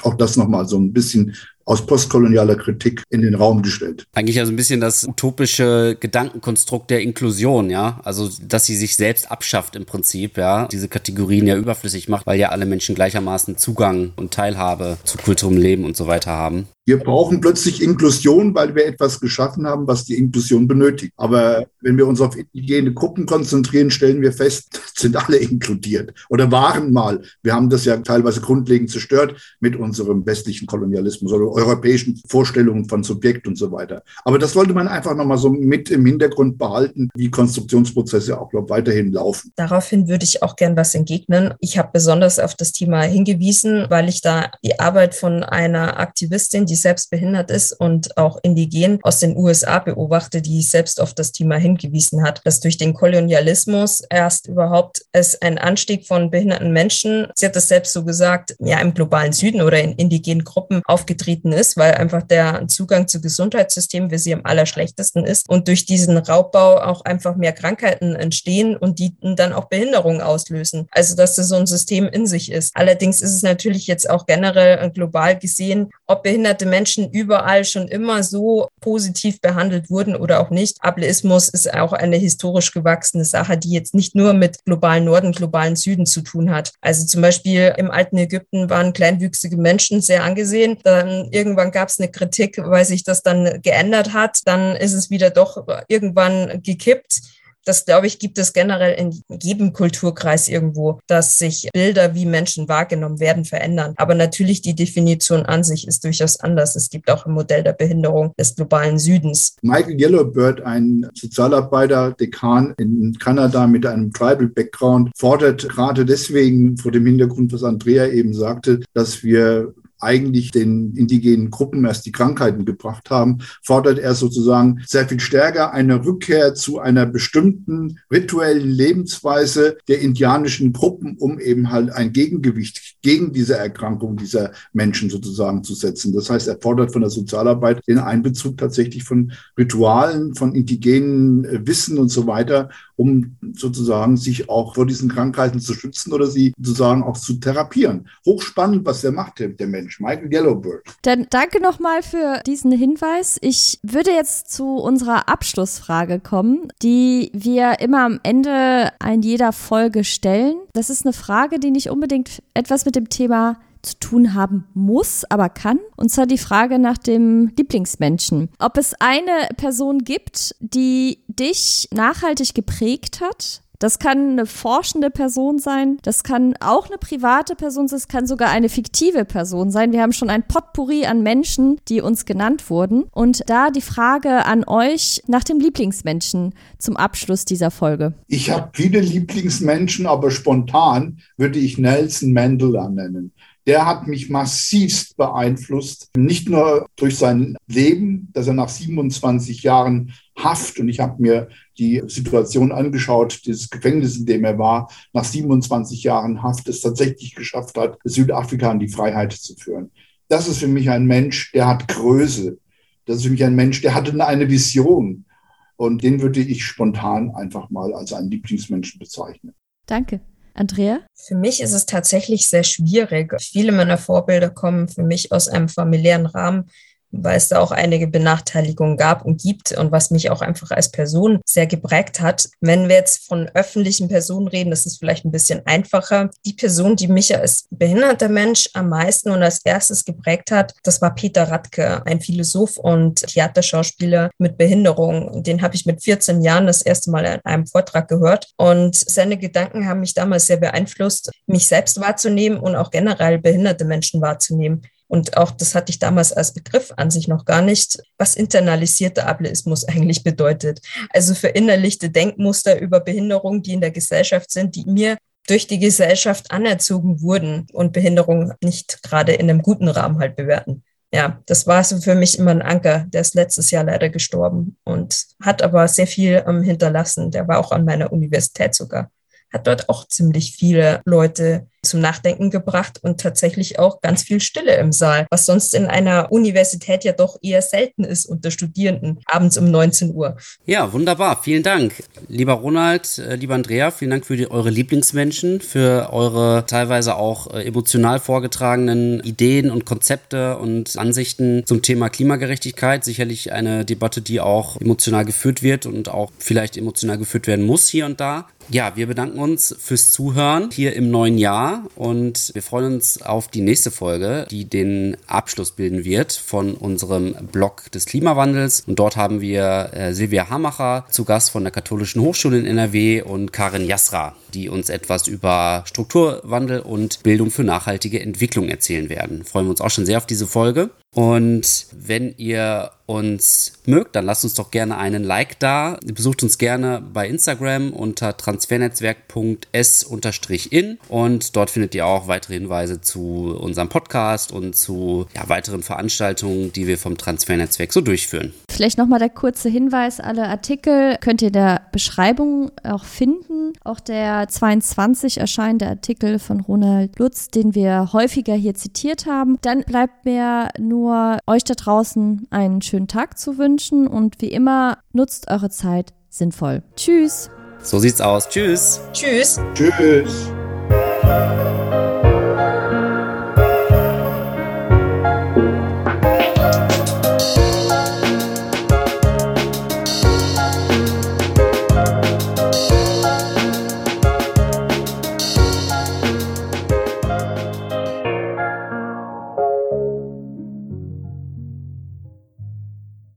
Auch das nochmal so ein bisschen aus postkolonialer Kritik in den Raum gestellt. Eigentlich also ein bisschen das utopische Gedankenkonstrukt der Inklusion, ja. Also, dass sie sich selbst abschafft im Prinzip, ja. Diese Kategorien ja überflüssig macht, weil ja alle Menschen gleichermaßen Zugang und Teilhabe zu kulturellem Leben und so weiter haben. Wir brauchen plötzlich Inklusion, weil wir etwas geschaffen haben, was die Inklusion benötigt. Aber wenn wir uns auf indigene Gruppen konzentrieren, stellen wir fest, [laughs] sind alle inkludiert oder waren mal. Wir haben das ja teilweise grundlegend zerstört mit unserem westlichen Kolonialismus oder europäischen Vorstellungen von Subjekt und so weiter. Aber das sollte man einfach nochmal so mit im Hintergrund behalten, wie Konstruktionsprozesse auch glaub, weiterhin laufen. Daraufhin würde ich auch gern was entgegnen. Ich habe besonders auf das Thema hingewiesen, weil ich da die Arbeit von einer Aktivistin, die selbst behindert ist und auch indigen aus den USA beobachte, die selbst auf das Thema hingewiesen hat, dass durch den Kolonialismus erst überhaupt es ein Anstieg von behinderten Menschen, sie hat das selbst so gesagt, ja im globalen Süden oder in indigenen Gruppen aufgetreten ist, weil einfach der Zugang zu Gesundheitssystemen für sie am allerschlechtesten ist und durch diesen Raubbau auch einfach mehr Krankheiten entstehen und die dann auch Behinderungen auslösen. Also dass das so ein System in sich ist. Allerdings ist es natürlich jetzt auch generell global gesehen, ob behinderte Menschen überall schon immer so positiv behandelt wurden oder auch nicht. Ableismus ist auch eine historisch gewachsene Sache, die jetzt nicht nur mit globalen Norden, globalen Süden zu tun hat. Also zum Beispiel im alten Ägypten waren kleinwüchsige Menschen sehr angesehen. Dann irgendwann gab es eine Kritik, weil sich das dann geändert hat. Dann ist es wieder doch irgendwann gekippt das, glaube ich, gibt es generell in jedem Kulturkreis irgendwo, dass sich Bilder, wie Menschen wahrgenommen werden, verändern. Aber natürlich die Definition an sich ist durchaus anders. Es gibt auch ein Modell der Behinderung des globalen Südens. Michael Yellowbird, ein Sozialarbeiter, Dekan in Kanada mit einem Tribal Background, fordert gerade deswegen vor dem Hintergrund, was Andrea eben sagte, dass wir eigentlich den indigenen Gruppen erst die Krankheiten gebracht haben, fordert er sozusagen sehr viel stärker eine Rückkehr zu einer bestimmten rituellen Lebensweise der indianischen Gruppen, um eben halt ein Gegengewicht gegen diese Erkrankung dieser Menschen sozusagen zu setzen. Das heißt, er fordert von der Sozialarbeit den Einbezug tatsächlich von Ritualen, von indigenen äh, Wissen und so weiter, um sozusagen sich auch vor diesen Krankheiten zu schützen oder sie sozusagen auch zu therapieren. Hochspannend, was der macht, der Mensch. Michael Yellowbird. Dann danke nochmal für diesen Hinweis. Ich würde jetzt zu unserer Abschlussfrage kommen, die wir immer am Ende in jeder Folge stellen. Das ist eine Frage, die nicht unbedingt etwas mit dem Thema zu tun haben muss, aber kann. Und zwar die Frage nach dem Lieblingsmenschen. Ob es eine Person gibt, die dich nachhaltig geprägt hat, das kann eine forschende Person sein, das kann auch eine private Person sein, es kann sogar eine fiktive Person sein. Wir haben schon ein Potpourri an Menschen, die uns genannt wurden. Und da die Frage an euch nach dem Lieblingsmenschen zum Abschluss dieser Folge. Ich habe viele Lieblingsmenschen, aber spontan würde ich Nelson Mandela nennen der hat mich massivst beeinflusst. Nicht nur durch sein Leben, dass er nach 27 Jahren Haft, und ich habe mir die Situation angeschaut, dieses Gefängnis, in dem er war, nach 27 Jahren Haft es tatsächlich geschafft hat, Südafrika in die Freiheit zu führen. Das ist für mich ein Mensch, der hat Größe. Das ist für mich ein Mensch, der hatte eine Vision. Und den würde ich spontan einfach mal als einen Lieblingsmenschen bezeichnen. Danke. Andrea? Für mich ist es tatsächlich sehr schwierig. Viele meiner Vorbilder kommen für mich aus einem familiären Rahmen weil es da auch einige Benachteiligungen gab und gibt und was mich auch einfach als Person sehr geprägt hat. Wenn wir jetzt von öffentlichen Personen reden, das ist vielleicht ein bisschen einfacher. Die Person, die mich als behinderter Mensch am meisten und als erstes geprägt hat, das war Peter Radke, ein Philosoph und Theaterschauspieler mit Behinderung. Den habe ich mit 14 Jahren das erste Mal in einem Vortrag gehört und seine Gedanken haben mich damals sehr beeinflusst, mich selbst wahrzunehmen und auch generell behinderte Menschen wahrzunehmen. Und auch das hatte ich damals als Begriff an sich noch gar nicht, was internalisierter Ableismus [laughs] eigentlich bedeutet. Also verinnerlichte Denkmuster über Behinderung, die in der Gesellschaft sind, die mir durch die Gesellschaft anerzogen wurden und Behinderung nicht gerade in einem guten Rahmen halt bewerten. Ja, das war so für mich immer ein Anker. Der ist letztes Jahr leider gestorben und hat aber sehr viel ähm, hinterlassen. Der war auch an meiner Universität sogar. Hat dort auch ziemlich viele Leute zum Nachdenken gebracht und tatsächlich auch ganz viel Stille im Saal, was sonst in einer Universität ja doch eher selten ist unter Studierenden, abends um 19 Uhr. Ja, wunderbar. Vielen Dank. Lieber Ronald, äh, lieber Andrea, vielen Dank für die, eure Lieblingsmenschen, für eure teilweise auch äh, emotional vorgetragenen Ideen und Konzepte und Ansichten zum Thema Klimagerechtigkeit. Sicherlich eine Debatte, die auch emotional geführt wird und auch vielleicht emotional geführt werden muss hier und da. Ja, wir bedanken uns fürs Zuhören hier im neuen Jahr Und wir freuen uns auf die nächste Folge, die den Abschluss bilden wird von unserem Blog des Klimawandels. Und dort haben wir äh, Silvia Hamacher zu Gast von der Katholischen Hochschule in NRW und Karin Jasra, die uns etwas über Strukturwandel und Bildung für nachhaltige Entwicklung erzählen werden. Freuen wir uns auch schon sehr auf diese Folge. Und wenn ihr uns mögt, dann lasst uns doch gerne einen Like da. Besucht uns gerne bei Instagram unter transfernetzwerk.s-in und dort findet ihr auch weitere Hinweise zu unserem Podcast und zu ja, weiteren Veranstaltungen, die wir vom Transfernetzwerk so durchführen. Vielleicht nochmal der kurze Hinweis, alle Artikel könnt ihr in der Beschreibung auch finden. Auch der 22 erscheinende Artikel von Ronald Lutz, den wir häufiger hier zitiert haben. Dann bleibt mir nur euch da draußen einen schönen Tag zu wünschen und wie immer nutzt eure Zeit sinnvoll. Tschüss. So sieht's aus. Tschüss. Tschüss. Tschüss.